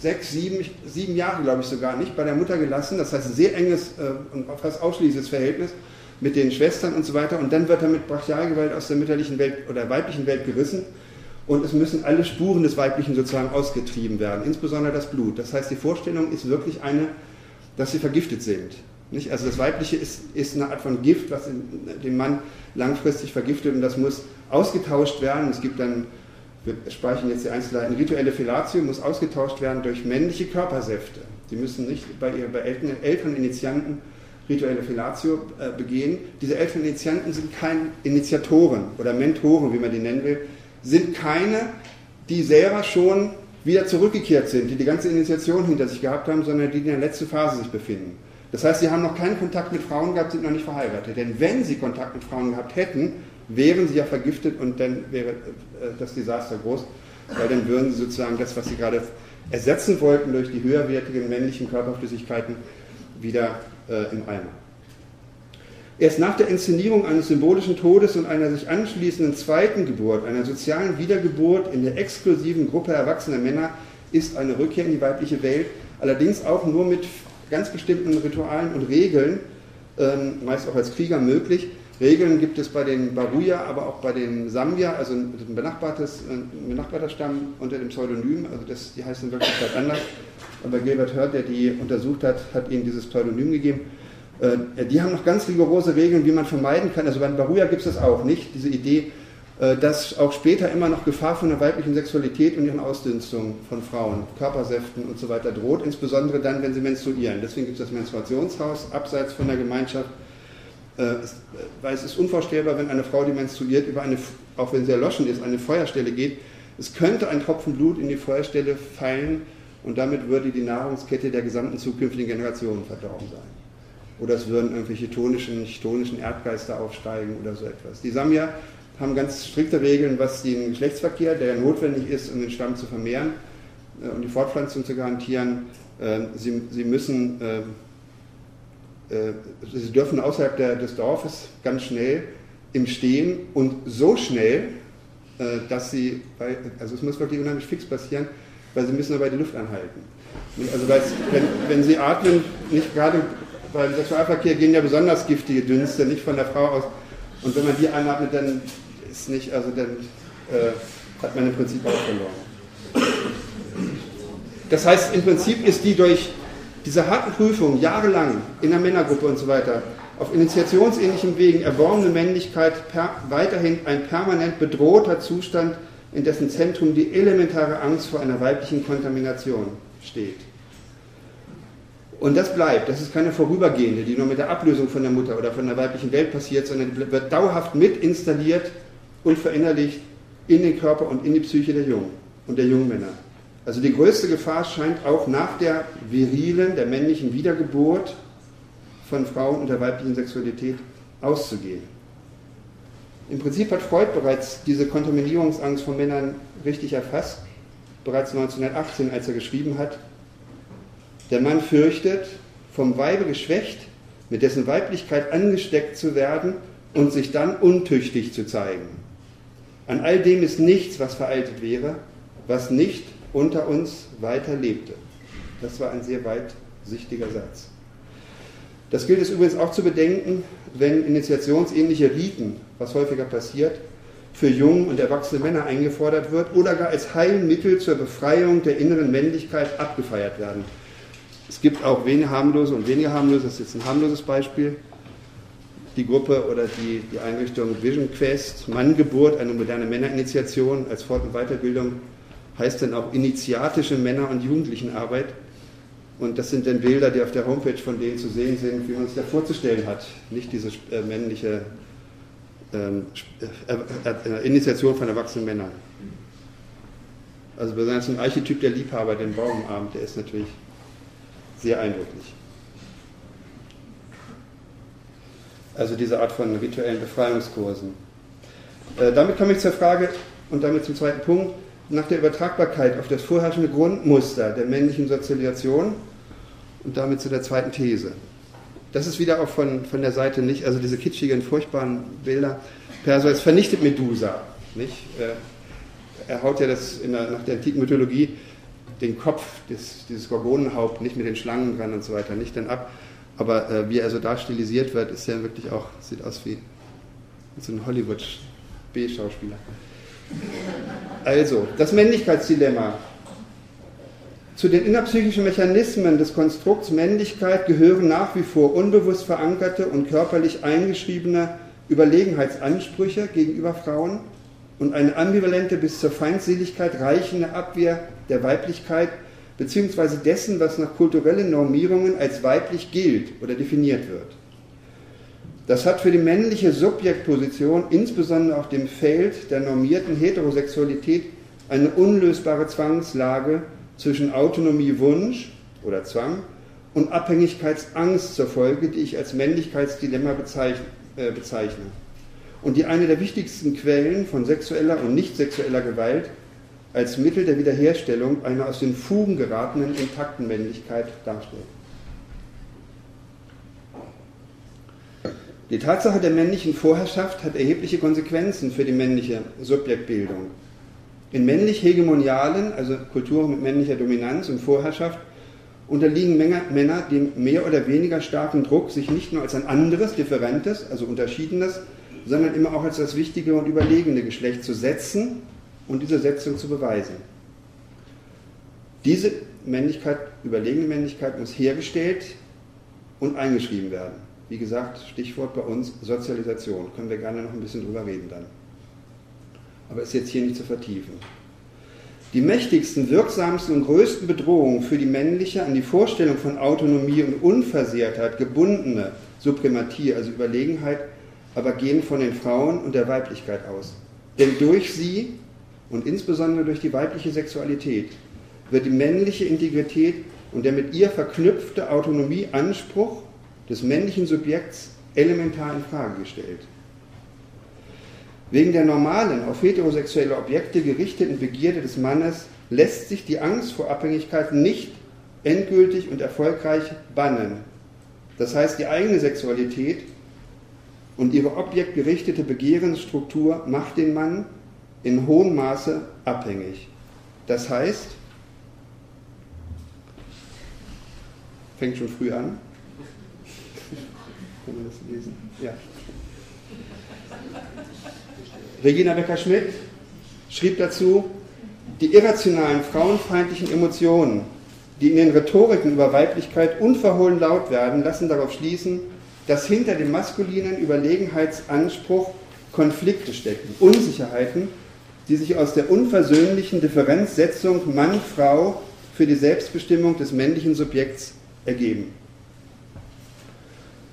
sechs, sieben, sieben Jahre, glaube ich sogar, nicht bei der Mutter gelassen. Das heißt, ein sehr enges äh, und fast ausschließliches Verhältnis mit den Schwestern und so weiter. Und dann wird er mit Brachialgewalt aus der mütterlichen Welt oder weiblichen Welt gerissen. Und es müssen alle Spuren des Weiblichen sozusagen ausgetrieben werden, insbesondere das Blut. Das heißt, die Vorstellung ist wirklich eine, dass sie vergiftet sind. Nicht? Also das Weibliche ist, ist eine Art von Gift, was den Mann langfristig vergiftet und das muss ausgetauscht werden. Es gibt dann wir speichern jetzt die Einzelheiten, rituelle Fellatio muss ausgetauscht werden durch männliche Körpersäfte. Sie müssen nicht bei, ihr, bei älteren, älteren Initianten rituelle Fellatio äh, begehen. Diese älteren Initianten sind keine Initiatoren oder Mentoren, wie man die nennen will, sind keine, die selber schon wieder zurückgekehrt sind, die die ganze Initiation hinter sich gehabt haben, sondern die in der letzten Phase sich befinden. Das heißt, sie haben noch keinen Kontakt mit Frauen gehabt, sind noch nicht verheiratet. Denn wenn sie Kontakt mit Frauen gehabt hätten, wären sie ja vergiftet und dann wäre äh, das Desaster groß, weil dann würden sie sozusagen das, was sie gerade ersetzen wollten durch die höherwertigen männlichen Körperflüssigkeiten, wieder äh, im Eimer. Erst nach der Inszenierung eines symbolischen Todes und einer sich anschließenden zweiten Geburt, einer sozialen Wiedergeburt in der exklusiven Gruppe erwachsener Männer, ist eine Rückkehr in die weibliche Welt, allerdings auch nur mit ganz bestimmten Ritualen und Regeln, ähm, meist auch als Krieger möglich, Regeln gibt es bei den Baruja, aber auch bei den Sambia, also ein benachbartes, ein benachbarter Stamm unter dem Pseudonym, also das, die heißen wirklich Wirklichkeit anders. Aber Gilbert Hurt, der die untersucht hat, hat ihnen dieses Pseudonym gegeben. Äh, die haben noch ganz rigorose Regeln, wie man vermeiden kann. Also bei den Baruja gibt es das auch nicht, diese Idee, äh, dass auch später immer noch Gefahr von der weiblichen Sexualität und ihren Ausdünstungen von Frauen, Körpersäften und so weiter droht, insbesondere dann, wenn sie menstruieren. Deswegen gibt es das Menstruationshaus abseits von der Gemeinschaft äh, weil es ist unvorstellbar, wenn eine Frau, die menstruiert, über eine, auch wenn sie erloschen ist, eine Feuerstelle geht. Es könnte ein Tropfen Blut in die Feuerstelle fallen und damit würde die Nahrungskette der gesamten zukünftigen Generationen verdorben sein. Oder es würden irgendwelche tonischen, tonischen Erdgeister aufsteigen oder so etwas. Die Samia haben ganz strikte Regeln, was den Geschlechtsverkehr, der notwendig ist, um den Stamm zu vermehren, äh, um die Fortpflanzung zu garantieren. Äh, sie, sie müssen äh, sie dürfen außerhalb der, des Dorfes ganz schnell im Stehen und so schnell, äh, dass sie, bei, also es muss wirklich unheimlich fix passieren, weil sie müssen dabei die Luft anhalten. Also wenn, wenn sie atmen, nicht gerade beim Sexualverkehr gehen ja besonders giftige Dünste, nicht von der Frau aus. Und wenn man die einatmet, dann ist nicht, also dann äh, hat man im Prinzip auch verloren. Das heißt, im Prinzip ist die durch diese harten Prüfungen, jahrelang in der Männergruppe und so weiter, auf initiationsähnlichen Wegen erworbene Männlichkeit weiterhin ein permanent bedrohter Zustand, in dessen Zentrum die elementare Angst vor einer weiblichen Kontamination steht. Und das bleibt, das ist keine vorübergehende, die nur mit der Ablösung von der Mutter oder von der weiblichen Welt passiert, sondern die wird dauerhaft mit installiert und verinnerlicht in den Körper und in die Psyche der Jungen und der jungen Männer. Also die größte Gefahr scheint auch nach der virilen, der männlichen Wiedergeburt von Frauen und der weiblichen Sexualität auszugehen. Im Prinzip hat Freud bereits diese Kontaminierungsangst von Männern richtig erfasst, bereits 1918, als er geschrieben hat, der Mann fürchtet, vom Weibe geschwächt, mit dessen Weiblichkeit angesteckt zu werden und sich dann untüchtig zu zeigen. An all dem ist nichts, was veraltet wäre, was nicht unter uns weiter lebte. Das war ein sehr weitsichtiger Satz. Das gilt es übrigens auch zu bedenken, wenn initiationsähnliche Riten, was häufiger passiert, für junge und erwachsene Männer eingefordert wird oder gar als Heilmittel zur Befreiung der inneren Männlichkeit abgefeiert werden. Es gibt auch wenige harmlose und weniger harmlose, das ist jetzt ein harmloses Beispiel. Die Gruppe oder die, die Einrichtung Vision Quest, Manngeburt, eine moderne Männerinitiation als Fort- und Weiterbildung, heißt dann auch initiatische Männer- und Jugendlichenarbeit. Und das sind dann Bilder, die auf der Homepage von denen zu sehen sind, wie man sich da vorzustellen hat. Nicht diese äh, männliche ähm, äh, äh, äh, Initiation von erwachsenen Männern. Also besonders ein Archetyp der Liebhaber, den Baumabend, der ist natürlich sehr eindrücklich. Also diese Art von rituellen Befreiungskursen. Äh, damit komme ich zur Frage und damit zum zweiten Punkt, nach der Übertragbarkeit auf das vorherrschende Grundmuster der männlichen Sozialisation und damit zu der zweiten These. Das ist wieder auch von, von der Seite nicht, also diese kitschigen, furchtbaren Bilder. Perseus vernichtet Medusa. Nicht? Er haut ja das der, nach der antiken Mythologie den Kopf, des, dieses Gorgonenhaupt, nicht mit den Schlangen dran und so weiter, nicht dann ab. Aber äh, wie er so da stilisiert wird, ist ja wirklich auch, sieht aus wie so ein Hollywood-B-Schauspieler. Also, das Männlichkeitsdilemma. Zu den innerpsychischen Mechanismen des Konstrukts Männlichkeit gehören nach wie vor unbewusst verankerte und körperlich eingeschriebene Überlegenheitsansprüche gegenüber Frauen und eine ambivalente bis zur Feindseligkeit reichende Abwehr der Weiblichkeit bzw. dessen, was nach kulturellen Normierungen als weiblich gilt oder definiert wird. Das hat für die männliche Subjektposition, insbesondere auf dem Feld der normierten Heterosexualität, eine unlösbare Zwangslage zwischen Autonomiewunsch oder Zwang und Abhängigkeitsangst zur Folge, die ich als Männlichkeitsdilemma äh, bezeichne. Und die eine der wichtigsten Quellen von sexueller und nicht sexueller Gewalt als Mittel der Wiederherstellung einer aus den Fugen geratenen intakten Männlichkeit darstellt. Die Tatsache der männlichen Vorherrschaft hat erhebliche Konsequenzen für die männliche Subjektbildung. In männlich hegemonialen, also Kulturen mit männlicher Dominanz und Vorherrschaft, unterliegen Männer dem mehr oder weniger starken Druck, sich nicht nur als ein anderes, differentes, also unterschiedenes, sondern immer auch als das wichtige und überlegene Geschlecht zu setzen und diese Setzung zu beweisen. Diese Männlichkeit, überlegene Männlichkeit muss hergestellt und eingeschrieben werden. Wie gesagt, Stichwort bei uns Sozialisation. Können wir gerne noch ein bisschen drüber reden dann. Aber ist jetzt hier nicht zu vertiefen. Die mächtigsten, wirksamsten und größten Bedrohungen für die männliche, an die Vorstellung von Autonomie und Unversehrtheit gebundene Suprematie, also Überlegenheit, aber gehen von den Frauen und der Weiblichkeit aus. Denn durch sie und insbesondere durch die weibliche Sexualität wird die männliche Integrität und der mit ihr verknüpfte Autonomieanspruch des männlichen Subjekts elementar in Frage gestellt. Wegen der normalen, auf heterosexuelle Objekte gerichteten Begierde des Mannes lässt sich die Angst vor Abhängigkeit nicht endgültig und erfolgreich bannen. Das heißt, die eigene Sexualität und ihre objektgerichtete Begehrensstruktur macht den Mann in hohem Maße abhängig. Das heißt, fängt schon früh an, können wir das lesen? Ja. Regina Becker-Schmidt schrieb dazu, die irrationalen frauenfeindlichen Emotionen, die in den Rhetoriken über Weiblichkeit unverhohlen laut werden, lassen darauf schließen, dass hinter dem maskulinen Überlegenheitsanspruch Konflikte stecken, Unsicherheiten, die sich aus der unversöhnlichen Differenzsetzung Mann-Frau für die Selbstbestimmung des männlichen Subjekts ergeben.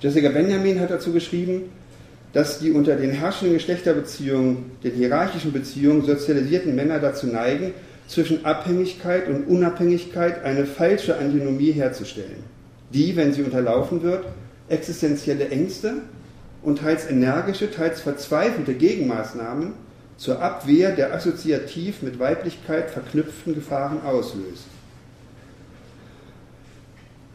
Jessica Benjamin hat dazu geschrieben, dass die unter den herrschenden Geschlechterbeziehungen, den hierarchischen Beziehungen sozialisierten Männer dazu neigen, zwischen Abhängigkeit und Unabhängigkeit eine falsche Antinomie herzustellen, die, wenn sie unterlaufen wird, existenzielle Ängste und teils energische, teils verzweifelte Gegenmaßnahmen zur Abwehr der assoziativ mit Weiblichkeit verknüpften Gefahren auslöst.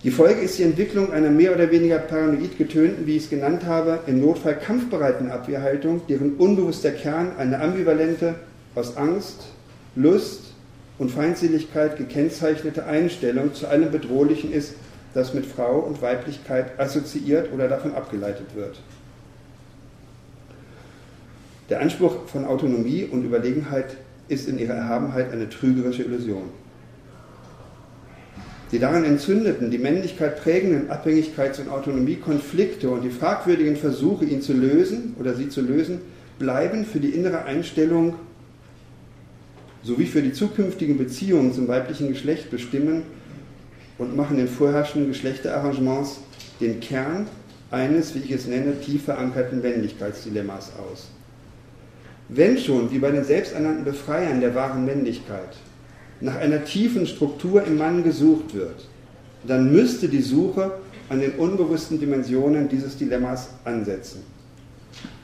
Die Folge ist die Entwicklung einer mehr oder weniger paranoid getönten, wie ich es genannt habe, im Notfall kampfbereiten Abwehrhaltung, deren unbewusster Kern eine ambivalente, aus Angst, Lust und Feindseligkeit gekennzeichnete Einstellung zu allem Bedrohlichen ist, das mit Frau und Weiblichkeit assoziiert oder davon abgeleitet wird. Der Anspruch von Autonomie und Überlegenheit ist in ihrer Erhabenheit eine trügerische Illusion. Die daran entzündeten, die Männlichkeit prägenden Abhängigkeits- und Autonomiekonflikte und die fragwürdigen Versuche, ihn zu lösen oder sie zu lösen, bleiben für die innere Einstellung sowie für die zukünftigen Beziehungen zum weiblichen Geschlecht bestimmen und machen den vorherrschenden Geschlechterarrangements den Kern eines, wie ich es nenne, tief verankerten Männlichkeitsdilemmas aus. Wenn schon, wie bei den selbsternannten Befreiern der wahren Männlichkeit, nach einer tiefen Struktur im Mann gesucht wird, dann müsste die Suche an den unbewussten Dimensionen dieses Dilemmas ansetzen.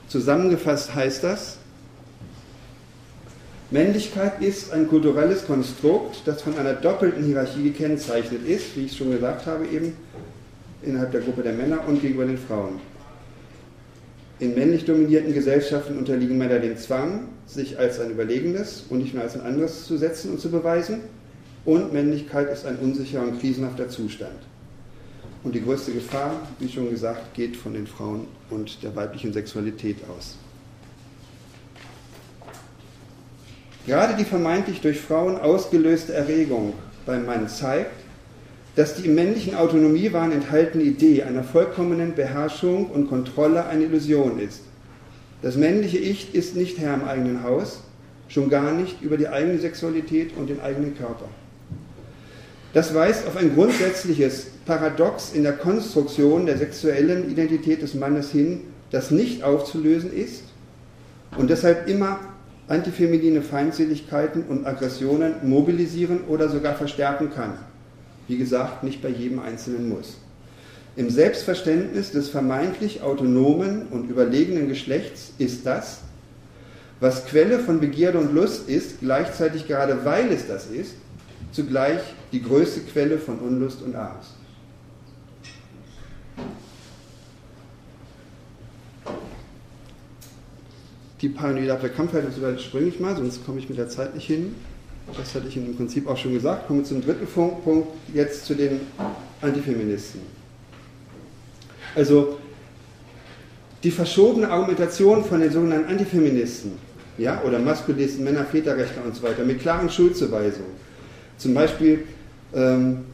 Zusammengefasst heißt das, Männlichkeit ist ein kulturelles Konstrukt, das von einer doppelten Hierarchie gekennzeichnet ist, wie ich schon gesagt habe, eben innerhalb der Gruppe der Männer und gegenüber den Frauen. In männlich dominierten Gesellschaften unterliegen Männer dem Zwang, sich als ein überlegenes und nicht nur als ein anderes zu setzen und zu beweisen. Und Männlichkeit ist ein unsicherer und krisenhafter Zustand. Und die größte Gefahr, wie schon gesagt, geht von den Frauen und der weiblichen Sexualität aus. Gerade die vermeintlich durch Frauen ausgelöste Erregung beim Mann zeigt, dass die im männlichen Autonomiewahn enthaltene Idee einer vollkommenen Beherrschung und Kontrolle eine Illusion ist. Das männliche Ich ist nicht Herr im eigenen Haus, schon gar nicht über die eigene Sexualität und den eigenen Körper. Das weist auf ein grundsätzliches Paradox in der Konstruktion der sexuellen Identität des Mannes hin, das nicht aufzulösen ist und deshalb immer antifeminine Feindseligkeiten und Aggressionen mobilisieren oder sogar verstärken kann. Wie gesagt, nicht bei jedem Einzelnen muss. Im Selbstverständnis des vermeintlich autonomen und überlegenen Geschlechts ist das, was Quelle von Begierde und Lust ist, gleichzeitig gerade weil es das ist, zugleich die größte Quelle von Unlust und Angst. Die paranoide Abwehrkampfhaltung überspringe ich mal, sonst komme ich mit der Zeit nicht hin. Das hatte ich im Prinzip auch schon gesagt. Kommen wir zum dritten Punkt, jetzt zu den Antifeministen. Also die verschobene Argumentation von den sogenannten Antifeministen ja, oder Maskulisten, Männer, Väterrechtler und so weiter mit klaren Schuldzuweisungen. Zum Beispiel ähm,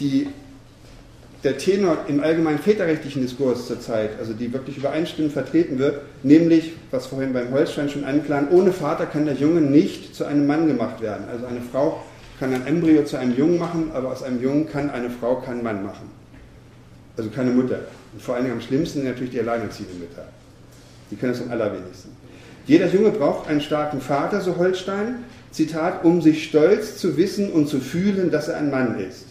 die, der Tenor im allgemeinen väterrechtlichen Diskurs zurzeit, also die wirklich übereinstimmend vertreten wird, nämlich, was vorhin beim Holstein schon anklang, ohne Vater kann der Junge nicht zu einem Mann gemacht werden. Also eine Frau kann ein Embryo zu einem Jungen machen, aber aus einem Jungen kann eine Frau keinen Mann machen. Also keine Mutter. Und vor allen Dingen am schlimmsten sind natürlich die alleinerziehenden Mütter. Die können es am allerwenigsten. Jeder Junge braucht einen starken Vater, so Holstein, Zitat, um sich stolz zu wissen und zu fühlen, dass er ein Mann ist.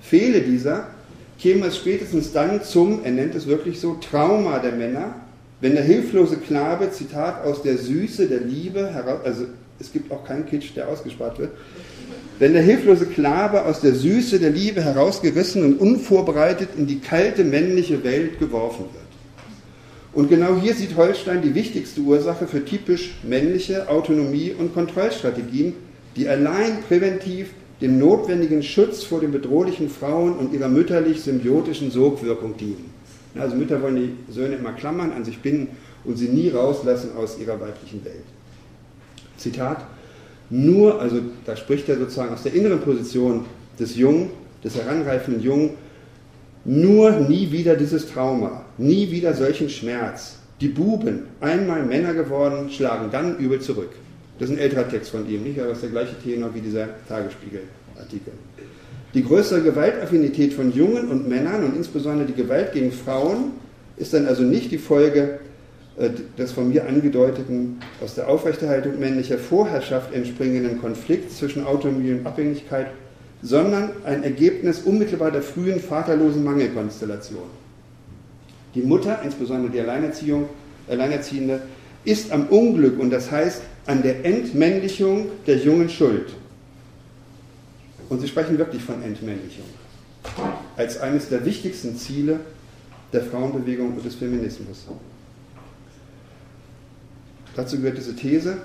Fehle dieser, käme es spätestens dann zum, er nennt es wirklich so, Trauma der Männer, wenn der hilflose Knabe, Zitat, aus der Süße der Liebe heraus, also es gibt auch keinen Kitsch, der ausgespart wird, wenn der hilflose Knabe aus der Süße der Liebe herausgerissen und unvorbereitet in die kalte männliche Welt geworfen wird. Und genau hier sieht Holstein die wichtigste Ursache für typisch männliche Autonomie- und Kontrollstrategien, die allein präventiv dem notwendigen Schutz vor den bedrohlichen Frauen und ihrer mütterlich-symbiotischen Sogwirkung dienen. Also Mütter wollen die Söhne immer klammern, an sich binden und sie nie rauslassen aus ihrer weiblichen Welt. Zitat, nur, also da spricht er sozusagen aus der inneren Position des Jungen, des heranreifenden Jungen, nur nie wieder dieses Trauma, nie wieder solchen Schmerz. Die Buben, einmal Männer geworden, schlagen dann übel zurück. Das ist ein älterer Text von ihm, nicht? Aber es ist der gleiche Tenor wie dieser Tagesspiegel-Artikel. Die größere Gewaltaffinität von Jungen und Männern und insbesondere die Gewalt gegen Frauen ist dann also nicht die Folge des von mir angedeuteten, aus der Aufrechterhaltung männlicher Vorherrschaft entspringenden Konflikts zwischen Autonomie und Abhängigkeit, sondern ein Ergebnis unmittelbar der frühen vaterlosen Mangelkonstellation. Die Mutter, insbesondere die Alleinerziehende, ist am Unglück und das heißt an der Entmännlichung der Jungen schuld. Und Sie sprechen wirklich von Entmännlichung als eines der wichtigsten Ziele der Frauenbewegung und des Feminismus. Dazu gehört diese These,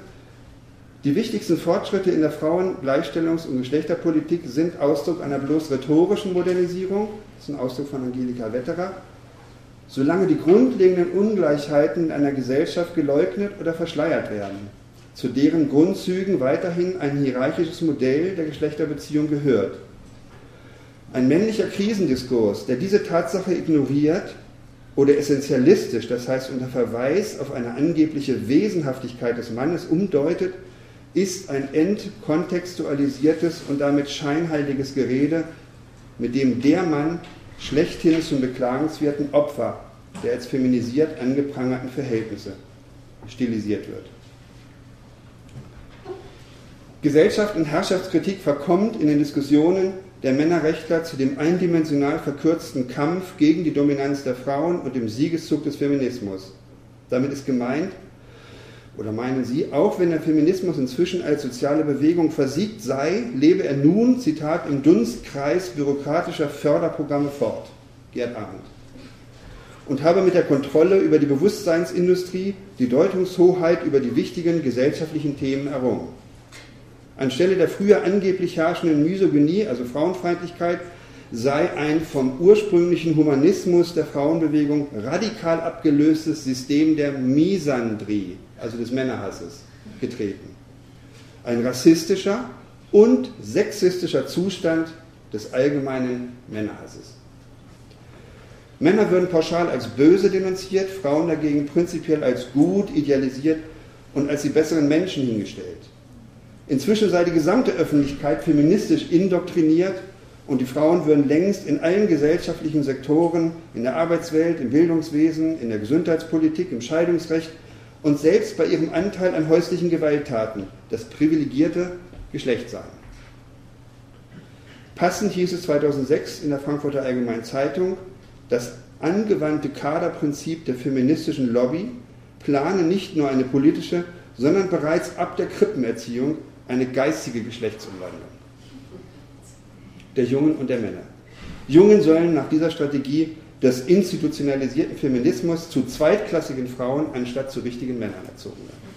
die wichtigsten Fortschritte in der Frauen-, Gleichstellungs- und Geschlechterpolitik sind Ausdruck einer bloß rhetorischen Modernisierung, das ist ein Ausdruck von Angelika Wetterer, solange die grundlegenden Ungleichheiten in einer Gesellschaft geleugnet oder verschleiert werden, zu deren Grundzügen weiterhin ein hierarchisches Modell der Geschlechterbeziehung gehört. Ein männlicher Krisendiskurs, der diese Tatsache ignoriert, oder essentialistisch, das heißt unter Verweis auf eine angebliche Wesenhaftigkeit des Mannes umdeutet, ist ein entkontextualisiertes und damit scheinheiliges Gerede, mit dem der Mann schlechthin zum beklagenswerten Opfer der als feminisiert angeprangerten Verhältnisse stilisiert wird. Gesellschaft und Herrschaftskritik verkommt in den Diskussionen der Männerrechtler zu dem eindimensional verkürzten Kampf gegen die Dominanz der Frauen und dem Siegeszug des Feminismus. Damit ist gemeint, oder meinen Sie, auch wenn der Feminismus inzwischen als soziale Bewegung versiegt sei, lebe er nun, Zitat, im Dunstkreis bürokratischer Förderprogramme fort. Gerd Arendt. Und habe mit der Kontrolle über die Bewusstseinsindustrie die Deutungshoheit über die wichtigen gesellschaftlichen Themen errungen. Anstelle der früher angeblich herrschenden Misogynie, also Frauenfeindlichkeit, sei ein vom ursprünglichen Humanismus der Frauenbewegung radikal abgelöstes System der Misandrie, also des Männerhasses, getreten. Ein rassistischer und sexistischer Zustand des allgemeinen Männerhasses. Männer würden pauschal als böse denunziert, Frauen dagegen prinzipiell als gut idealisiert und als die besseren Menschen hingestellt. Inzwischen sei die gesamte Öffentlichkeit feministisch indoktriniert und die Frauen würden längst in allen gesellschaftlichen Sektoren, in der Arbeitswelt, im Bildungswesen, in der Gesundheitspolitik, im Scheidungsrecht und selbst bei ihrem Anteil an häuslichen Gewalttaten das privilegierte Geschlecht sein. Passend hieß es 2006 in der Frankfurter Allgemeinen Zeitung, das angewandte Kaderprinzip der feministischen Lobby plane nicht nur eine politische, sondern bereits ab der Krippenerziehung eine geistige Geschlechtsumwandlung der Jungen und der Männer. Jungen sollen nach dieser Strategie des institutionalisierten Feminismus zu zweitklassigen Frauen anstatt zu richtigen Männern erzogen werden.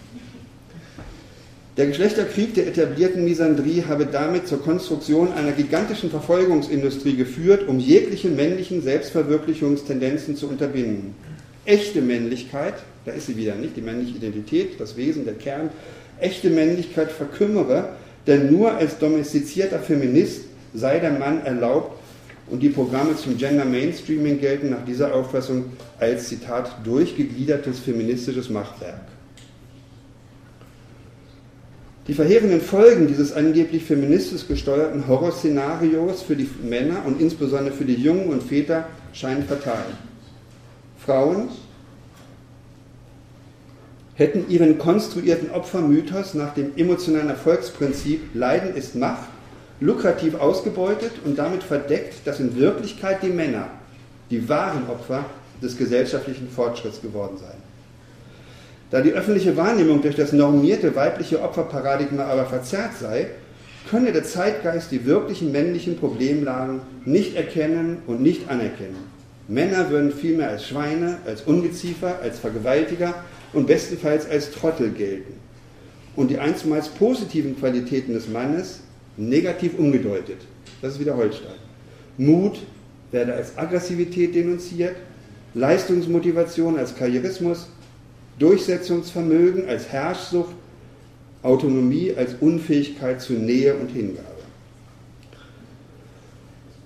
Der Geschlechterkrieg der etablierten Misandrie habe damit zur Konstruktion einer gigantischen Verfolgungsindustrie geführt, um jegliche männlichen Selbstverwirklichungstendenzen zu unterbinden. Echte Männlichkeit, da ist sie wieder nicht, die männliche Identität, das Wesen, der Kern, echte Männlichkeit verkümmere, denn nur als domestizierter Feminist sei der Mann erlaubt und die Programme zum Gender Mainstreaming gelten nach dieser Auffassung als, Zitat, durchgegliedertes feministisches Machwerk. Die verheerenden Folgen dieses angeblich feministisch gesteuerten Horrorszenarios für die Männer und insbesondere für die Jungen und Väter scheinen fatal. Frauen, hätten ihren konstruierten Opfermythos nach dem emotionalen Erfolgsprinzip Leiden ist Macht lukrativ ausgebeutet und damit verdeckt, dass in Wirklichkeit die Männer die wahren Opfer des gesellschaftlichen Fortschritts geworden seien. Da die öffentliche Wahrnehmung durch das normierte weibliche Opferparadigma aber verzerrt sei, könne der Zeitgeist die wirklichen männlichen Problemlagen nicht erkennen und nicht anerkennen. Männer würden vielmehr als Schweine, als Ungeziefer, als Vergewaltiger und bestenfalls als Trottel gelten und die einstmals positiven Qualitäten des Mannes negativ umgedeutet. Das ist wieder Holstein. Mut werde als Aggressivität denunziert, Leistungsmotivation als Karrierismus, Durchsetzungsvermögen als Herrschsucht, Autonomie als Unfähigkeit zu Nähe und Hingabe.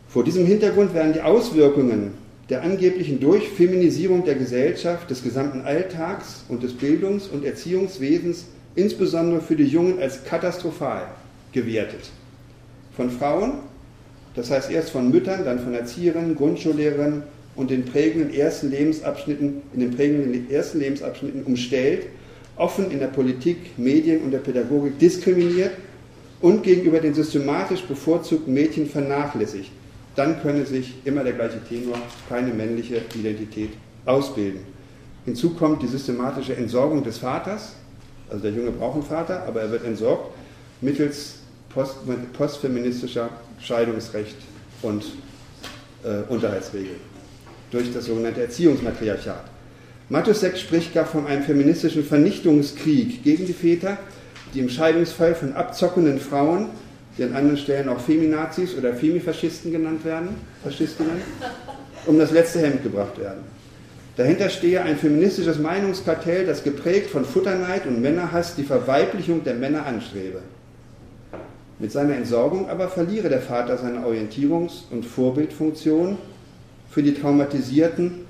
Vor diesem Hintergrund werden die Auswirkungen der angeblichen Durchfeminisierung der Gesellschaft, des gesamten Alltags und des Bildungs- und Erziehungswesens, insbesondere für die Jungen, als katastrophal gewertet. Von Frauen Das heißt erst von Müttern, dann von Erzieherinnen, Grundschullehrerinnen und den prägenden ersten Lebensabschnitten, in den prägenden ersten Lebensabschnitten umstellt, offen in der Politik, Medien und der Pädagogik diskriminiert und gegenüber den systematisch bevorzugten Mädchen vernachlässigt, dann könne sich immer der gleiche Tenor keine männliche Identität ausbilden. Hinzu kommt die systematische Entsorgung des Vaters, also der Junge braucht einen Vater, aber er wird entsorgt mittels post, postfeministischer Scheidungsrecht und äh, Unterhaltsregeln durch das sogenannte Erziehungsmatriarchat. Matusek spricht gar von einem feministischen Vernichtungskrieg gegen die Väter, die im Scheidungsfall von abzockenden Frauen, die an anderen Stellen auch Feminazis oder Femifaschisten genannt werden, Faschistinnen, um das letzte Hemd gebracht werden. Dahinter stehe ein feministisches Meinungskartell, das geprägt von Futterneid und Männerhass die Verweiblichung der Männer anstrebe. Mit seiner Entsorgung aber verliere der Vater seine Orientierungs- und Vorbildfunktion für die Traumatisierten,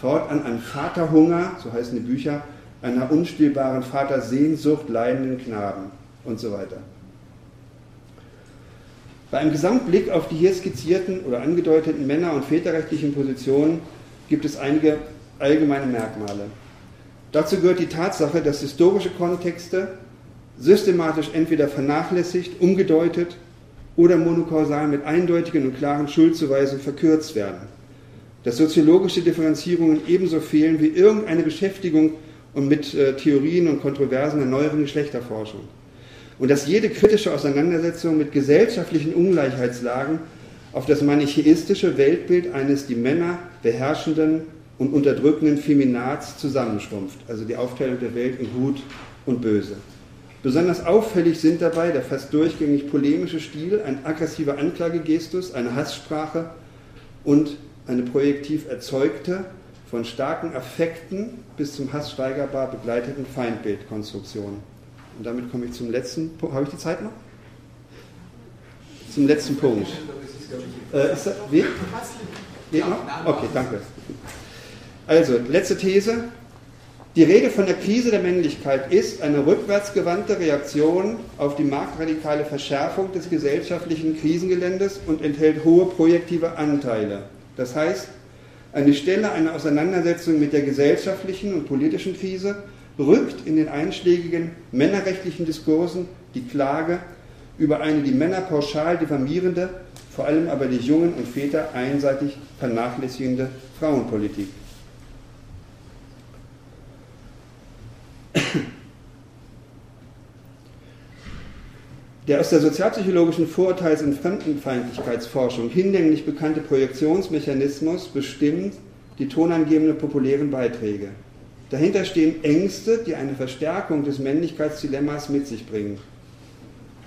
fortan an Vaterhunger, so heißen die Bücher, einer unstillbaren Vatersehnsucht leidenden Knaben und so weiter. Bei einem Gesamtblick auf die hier skizzierten oder angedeuteten männer- und väterrechtlichen Positionen gibt es einige allgemeine Merkmale. Dazu gehört die Tatsache, dass historische Kontexte systematisch entweder vernachlässigt, umgedeutet oder monokausal mit eindeutigen und klaren Schuldzuweisungen verkürzt werden. Dass soziologische Differenzierungen ebenso fehlen wie irgendeine Beschäftigung und mit äh, Theorien und Kontroversen der neueren Geschlechterforschung. Und dass jede kritische Auseinandersetzung mit gesellschaftlichen Ungleichheitslagen auf das manichäistische Weltbild eines die Männer beherrschenden und unterdrückenden Feminats zusammenschrumpft, also die Aufteilung der Welt in Gut und Böse. Besonders auffällig sind dabei der fast durchgängig polemische Stil, ein aggressiver Anklagegestus, eine Hasssprache und eine projektiv erzeugte, von starken Affekten bis zum Hass steigerbar begleiteten Feindbildkonstruktion. Und damit komme ich zum letzten Punkt. Habe ich die Zeit noch? Zum letzten Punkt. Äh, ist das, wie? Geht noch? Okay, danke. Also, letzte These. Die Rede von der Krise der Männlichkeit ist eine rückwärtsgewandte Reaktion auf die marktradikale Verschärfung des gesellschaftlichen Krisengeländes und enthält hohe projektive Anteile. Das heißt, die Stelle einer Auseinandersetzung mit der gesellschaftlichen und politischen Krise rückt in den einschlägigen männerrechtlichen Diskursen die Klage über eine die Männer pauschal diffamierende, vor allem aber die Jungen und Väter einseitig vernachlässigende Frauenpolitik. Der aus der sozialpsychologischen Vorurteils- und Fremdenfeindlichkeitsforschung hinlänglich bekannte Projektionsmechanismus bestimmt die tonangebenden populären Beiträge. Dahinter stehen Ängste, die eine Verstärkung des Männlichkeitsdilemmas mit sich bringen.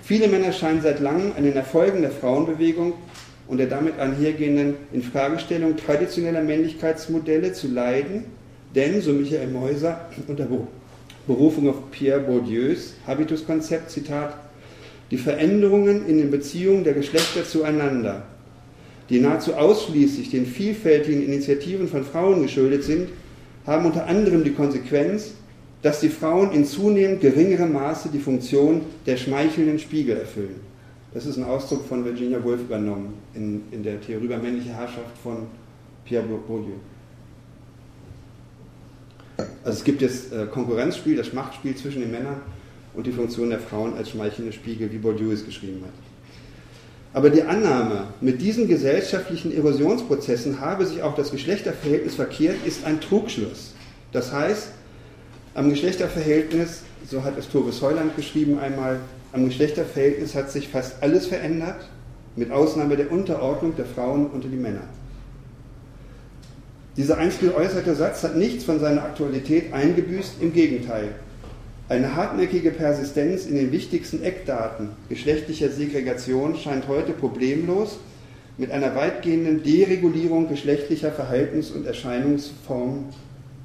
Viele Männer scheinen seit langem an den Erfolgen der Frauenbewegung und der damit einhergehenden Infragestellung traditioneller Männlichkeitsmodelle zu leiden, denn, so Michael Meuser unter Berufung auf Pierre Bourdieus Habituskonzept, Zitat, die Veränderungen in den Beziehungen der Geschlechter zueinander, die nahezu ausschließlich den vielfältigen Initiativen von Frauen geschuldet sind, haben unter anderem die Konsequenz, dass die Frauen in zunehmend geringerem Maße die Funktion der schmeichelnden Spiegel erfüllen. Das ist ein Ausdruck von Virginia Woolf übernommen in, in der Theorie über männliche Herrschaft von Pierre Bourdieu. Also es gibt das äh, Konkurrenzspiel, das Machtspiel zwischen den Männern und die Funktion der Frauen als schmeichelnde Spiegel, wie Bourdieu es geschrieben hat. Aber die Annahme, mit diesen gesellschaftlichen Erosionsprozessen habe sich auch das Geschlechterverhältnis verkehrt, ist ein Trugschluss. Das heißt, am Geschlechterverhältnis, so hat es Toris Heuland geschrieben einmal, am Geschlechterverhältnis hat sich fast alles verändert, mit Ausnahme der Unterordnung der Frauen unter die Männer. Dieser einst geäußerte Satz hat nichts von seiner Aktualität eingebüßt, im Gegenteil. Eine hartnäckige Persistenz in den wichtigsten Eckdaten geschlechtlicher Segregation scheint heute problemlos mit einer weitgehenden Deregulierung geschlechtlicher Verhaltens- und Erscheinungsformen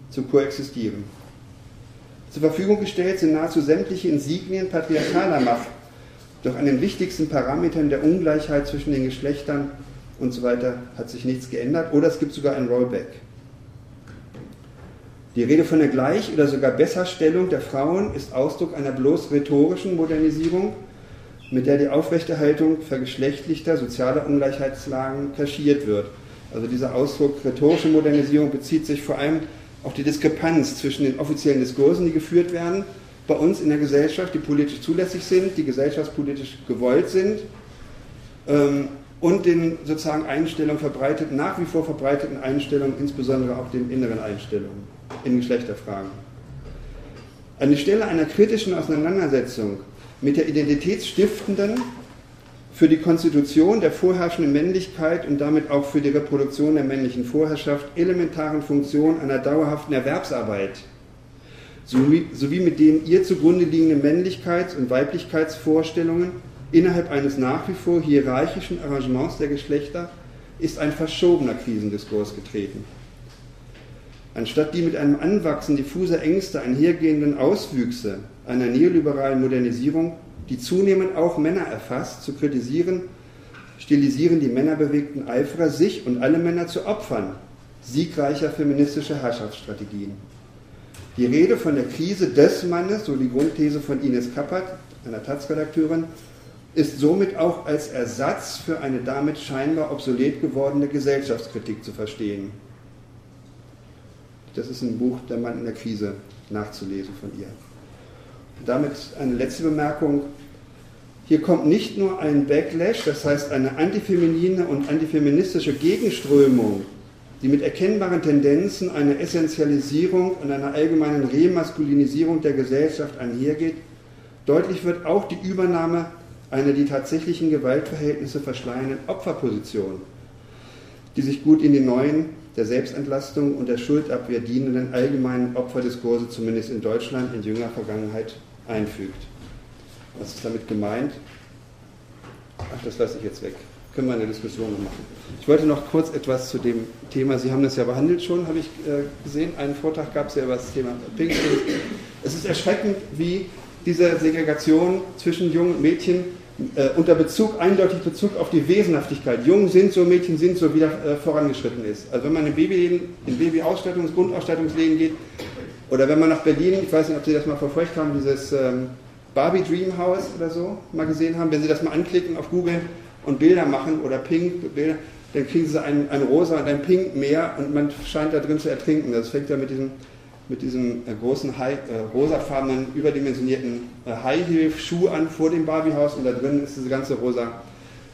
zu koexistieren. Zur Verfügung gestellt sind nahezu sämtliche Insignien patriarchaler Macht, doch an den wichtigsten Parametern der Ungleichheit zwischen den Geschlechtern und so weiter hat sich nichts geändert oder es gibt sogar ein Rollback. Die Rede von der Gleich- oder sogar Besserstellung der Frauen ist Ausdruck einer bloß rhetorischen Modernisierung, mit der die Aufrechterhaltung vergeschlechtlichter sozialer Ungleichheitslagen kaschiert wird. Also dieser Ausdruck rhetorische Modernisierung bezieht sich vor allem auf die Diskrepanz zwischen den offiziellen Diskursen, die geführt werden, bei uns in der Gesellschaft, die politisch zulässig sind, die gesellschaftspolitisch gewollt sind, ähm, und den sozusagen Einstellungen verbreiteten, nach wie vor verbreiteten Einstellungen, insbesondere auch den inneren Einstellungen in Geschlechterfragen. An die Stelle einer kritischen Auseinandersetzung mit der identitätsstiftenden, für die Konstitution der vorherrschenden Männlichkeit und damit auch für die Reproduktion der männlichen Vorherrschaft elementaren Funktion einer dauerhaften Erwerbsarbeit sowie, sowie mit den ihr zugrunde liegenden Männlichkeits- und Weiblichkeitsvorstellungen innerhalb eines nach wie vor hierarchischen Arrangements der Geschlechter ist ein verschobener Krisendiskurs getreten. Anstatt die mit einem Anwachsen diffuser Ängste einhergehenden Auswüchse einer neoliberalen Modernisierung, die zunehmend auch Männer erfasst, zu kritisieren, stilisieren die männerbewegten Eiferer sich und alle Männer zu Opfern siegreicher feministischer Herrschaftsstrategien. Die Rede von der Krise des Mannes, so die Grundthese von Ines Kappert, einer Taz-Redakteurin, ist somit auch als Ersatz für eine damit scheinbar obsolet gewordene Gesellschaftskritik zu verstehen. Das ist ein Buch Der Mann in der Krise nachzulesen von ihr. Damit eine letzte Bemerkung. Hier kommt nicht nur ein Backlash, das heißt eine antifeminine und antifeministische Gegenströmung, die mit erkennbaren Tendenzen einer Essentialisierung und einer allgemeinen Remaskulinisierung der Gesellschaft einhergeht. Deutlich wird auch die Übernahme einer die tatsächlichen Gewaltverhältnisse verschleiernden Opferposition, die sich gut in die neuen, der Selbstentlastung und der Schuldabwehr dienenden allgemeinen Opferdiskurse, zumindest in Deutschland, in jüngerer Vergangenheit einfügt. Was ist damit gemeint? Ach, das lasse ich jetzt weg. Können wir eine Diskussion noch machen. Ich wollte noch kurz etwas zu dem Thema, Sie haben das ja behandelt schon, habe ich äh, gesehen. Einen Vortrag gab es ja über das Thema Pinkstings. Es ist erschreckend, wie diese Segregation zwischen Jungen und Mädchen äh, unter Bezug, eindeutig Bezug auf die Wesenhaftigkeit. Jungen sind so, Mädchen sind so, wieder äh, vorangeschritten ist. Also wenn man in Babyläden, in Babyausstattungs-, Grundausstattungsläden geht, oder wenn man nach Berlin, ich weiß nicht, ob Sie das mal verfolgt haben, dieses ähm, Barbie Dream House oder so mal gesehen haben, wenn Sie das mal anklicken auf Google und Bilder machen oder Pink Bilder, dann kriegen Sie ein, ein rosa und ein Pink Meer und man scheint da drin zu ertrinken. Das fängt ja mit diesem mit diesem äh, großen High, äh, rosafarbenen, überdimensionierten äh, High-Heel-Schuh an vor dem Barbie-Haus und da drin ist diese ganze rosa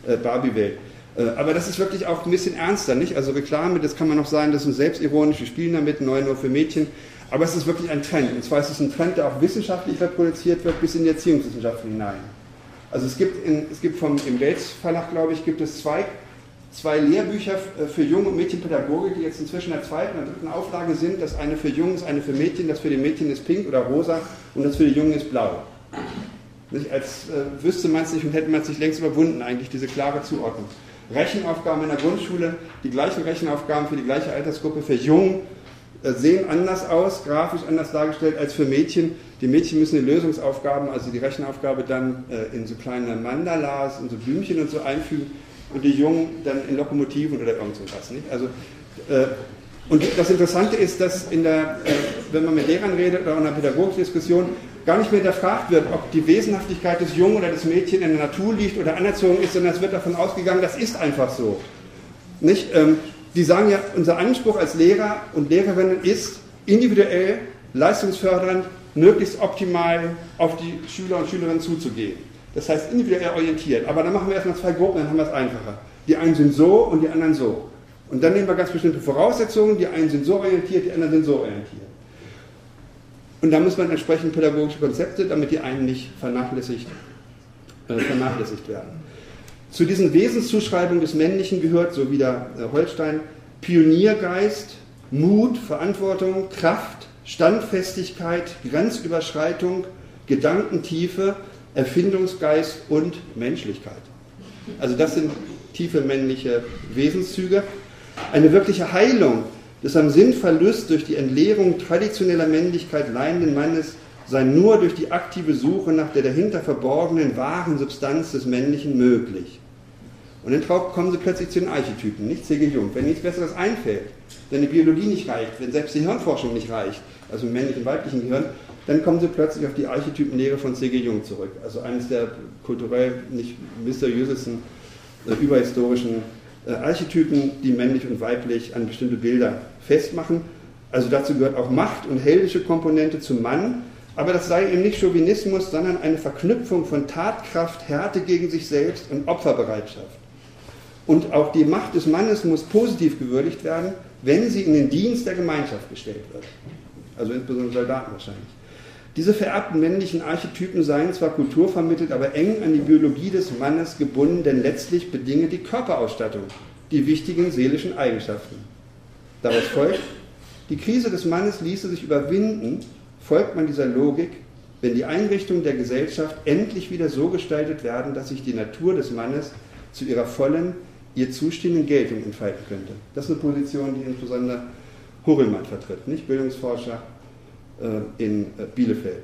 äh, Barbie-Welt. Äh, aber das ist wirklich auch ein bisschen ernster, nicht? Also Reklame, das kann man noch sagen, das ist selbstironisch, wir spielen damit, neu nur für Mädchen. Aber es ist wirklich ein Trend. Und zwar ist es ein Trend, der auch wissenschaftlich reproduziert wird, bis in die Erziehungswissenschaften hinein. Also es gibt, in, es gibt vom, im Bates Verlag, glaube ich, gibt es zwei zwei Lehrbücher äh, für Junge und Mädchenpädagogik, die jetzt inzwischen in der zweiten und dritten Auflage sind. Das eine für Jungs, eine für Mädchen, das für die Mädchen ist pink oder rosa und das für die Jungen ist blau. Nicht, als äh, wüsste man es nicht und hätte man es sich längst überwunden, eigentlich diese klare Zuordnung. Rechenaufgaben in der Grundschule, die gleichen Rechenaufgaben für die gleiche Altersgruppe für Jungen äh, sehen anders aus, grafisch anders dargestellt als für Mädchen. Die Mädchen müssen die Lösungsaufgaben, also die Rechenaufgabe dann äh, in so kleine Mandalas und so Blümchen und so einfügen und die Jungen dann in Lokomotiven oder irgend sowas. Nicht? Also, äh, und das Interessante ist, dass in der, äh, wenn man mit Lehrern redet oder in einer Pädagogikdiskussion, gar nicht mehr hinterfragt wird, ob die Wesenhaftigkeit des Jungen oder des Mädchen in der Natur liegt oder anerzogen ist, sondern es wird davon ausgegangen, das ist einfach so. Nicht? Ähm, die sagen ja, unser Anspruch als Lehrer und Lehrerinnen ist, individuell, leistungsfördernd, möglichst optimal auf die Schüler und Schülerinnen zuzugehen. Das heißt individuell orientiert. Aber dann machen wir erstmal zwei Gruppen, dann haben wir es einfacher. Die einen sind so und die anderen so. Und dann nehmen wir ganz bestimmte Voraussetzungen. Die einen sind so orientiert, die anderen sind so orientiert. Und da muss man entsprechend pädagogische Konzepte, damit die einen nicht vernachlässigt, äh, vernachlässigt werden. Zu diesen Wesenszuschreibungen des Männlichen gehört, so wie der äh, Holstein, Pioniergeist, Mut, Verantwortung, Kraft, Standfestigkeit, Grenzüberschreitung, Gedankentiefe, Erfindungsgeist und Menschlichkeit. Also das sind tiefe männliche Wesenszüge. Eine wirkliche Heilung des am Sinnverlust durch die Entleerung traditioneller Männlichkeit leidenden Mannes sei nur durch die aktive Suche nach der dahinter verborgenen wahren Substanz des Männlichen möglich. Und dann kommen sie plötzlich zu den Archetypen, nicht C.G. Jung. Wenn nichts Besseres einfällt, wenn die Biologie nicht reicht, wenn selbst die Hirnforschung nicht reicht, also im männlichen, weiblichen Gehirn, dann kommen sie plötzlich auf die Archetypenlehre von C.G. Jung zurück. Also eines der kulturell nicht mysteriösesten, äh, überhistorischen äh, Archetypen, die männlich und weiblich an bestimmte Bilder festmachen. Also dazu gehört auch Macht und heldische Komponente zum Mann, aber das sei eben nicht Chauvinismus, sondern eine Verknüpfung von Tatkraft, Härte gegen sich selbst und Opferbereitschaft. Und auch die Macht des Mannes muss positiv gewürdigt werden, wenn sie in den Dienst der Gemeinschaft gestellt wird. Also insbesondere Soldaten wahrscheinlich. Diese vererbten männlichen Archetypen seien zwar kulturvermittelt, aber eng an die Biologie des Mannes gebunden, denn letztlich bedinge die Körperausstattung die wichtigen seelischen Eigenschaften. Daraus folgt, die Krise des Mannes ließe sich überwinden, folgt man dieser Logik, wenn die Einrichtungen der Gesellschaft endlich wieder so gestaltet werden, dass sich die Natur des Mannes zu ihrer vollen, ihr zustehenden Geltung entfalten könnte. Das ist eine Position, die insbesondere Hurelmann vertritt, nicht Bildungsforscher in äh, Bielefeld.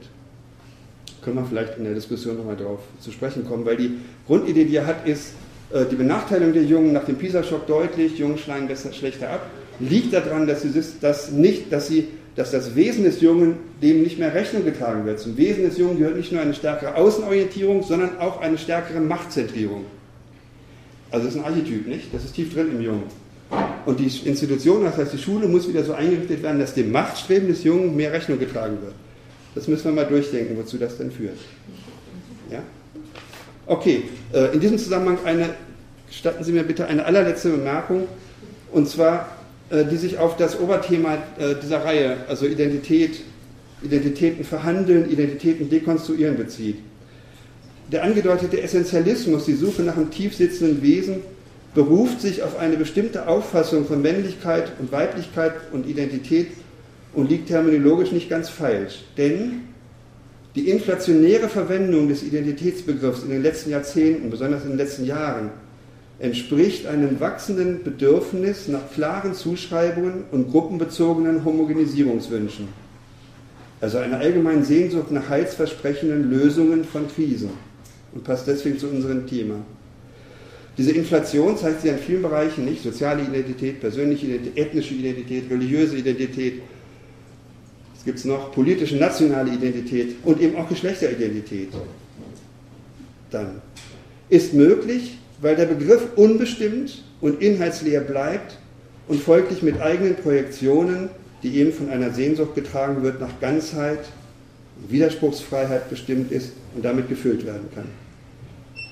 Können wir vielleicht in der Diskussion nochmal darauf zu sprechen kommen, weil die Grundidee, die er hat, ist, äh, die Benachteiligung der Jungen nach dem PISA-Schock deutlich, Jungen schneiden besser, schlechter ab, liegt daran, dass, sie das, nicht, dass, sie, dass das Wesen des Jungen dem nicht mehr Rechnung getragen wird. Zum Wesen des Jungen gehört nicht nur eine stärkere Außenorientierung, sondern auch eine stärkere Machtzentrierung. Also das ist ein Archetyp, nicht? Das ist tief drin im Jungen. Und die Institution, das heißt die Schule, muss wieder so eingerichtet werden, dass dem Machtstreben des Jungen mehr Rechnung getragen wird. Das müssen wir mal durchdenken, wozu das denn führt. Ja? Okay, äh, in diesem Zusammenhang eine, gestatten Sie mir bitte eine allerletzte Bemerkung, und zwar, äh, die sich auf das Oberthema äh, dieser Reihe, also Identität, Identitäten verhandeln, Identitäten dekonstruieren bezieht. Der angedeutete Essentialismus, die Suche nach einem tiefsitzenden Wesen, beruft sich auf eine bestimmte Auffassung von Männlichkeit und Weiblichkeit und Identität und liegt terminologisch nicht ganz falsch. Denn die inflationäre Verwendung des Identitätsbegriffs in den letzten Jahrzehnten, besonders in den letzten Jahren, entspricht einem wachsenden Bedürfnis nach klaren Zuschreibungen und gruppenbezogenen Homogenisierungswünschen. Also einer allgemeinen Sehnsucht nach heilsversprechenden Lösungen von Krisen und passt deswegen zu unserem Thema. Diese Inflation zeigt sich in vielen Bereichen nicht. Soziale Identität, persönliche Identität, ethnische Identität, religiöse Identität. Es gibt noch politische, nationale Identität und eben auch Geschlechteridentität. Dann ist möglich, weil der Begriff unbestimmt und inhaltsleer bleibt und folglich mit eigenen Projektionen, die eben von einer Sehnsucht getragen wird, nach Ganzheit, Widerspruchsfreiheit bestimmt ist und damit gefüllt werden kann.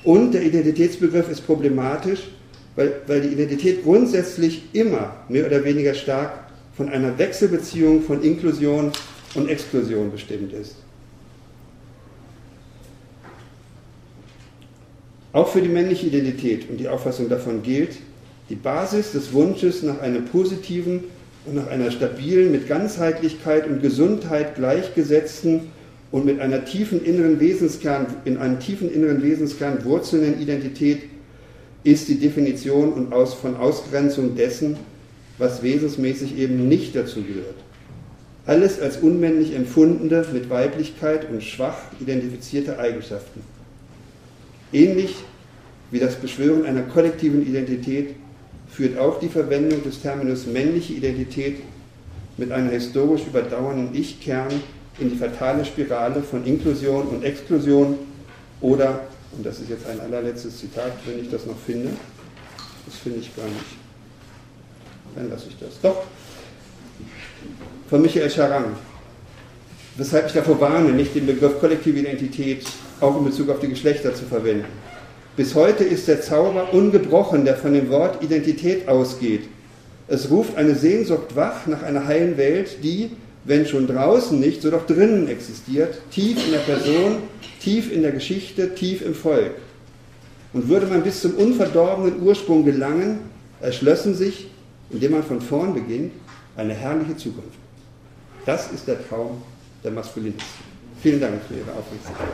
Und der Identitätsbegriff ist problematisch, weil, weil die Identität grundsätzlich immer mehr oder weniger stark von einer Wechselbeziehung von Inklusion und Exklusion bestimmt ist. Auch für die männliche Identität und die Auffassung davon gilt, die Basis des Wunsches nach einem positiven und nach einer stabilen, mit Ganzheitlichkeit und Gesundheit gleichgesetzten und mit einer tiefen inneren Wesenskern, in einem tiefen inneren Wesenskern wurzelnden Identität ist die Definition und aus, von Ausgrenzung dessen, was wesensmäßig eben nicht dazu gehört. Alles als unmännlich empfundene, mit Weiblichkeit und schwach identifizierte Eigenschaften. Ähnlich wie das Beschwören einer kollektiven Identität führt auch die Verwendung des Terminus männliche Identität mit einer historisch überdauernden Ich-Kern in die fatale Spirale von Inklusion und Exklusion oder, und das ist jetzt ein allerletztes Zitat, wenn ich das noch finde, das finde ich gar nicht, dann lasse ich das. Doch, von Michael Charang, weshalb ich davor warne, nicht den Begriff kollektive Identität auch in Bezug auf die Geschlechter zu verwenden. Bis heute ist der Zauber ungebrochen, der von dem Wort Identität ausgeht. Es ruft eine Sehnsucht wach nach einer heilen Welt, die, wenn schon draußen nicht, so doch drinnen existiert, tief in der Person, tief in der Geschichte, tief im Volk. Und würde man bis zum unverdorbenen Ursprung gelangen, erschlössen sich, indem man von vorn beginnt, eine herrliche Zukunft. Das ist der Traum der Maskulinisten. Vielen Dank für Ihre Aufmerksamkeit.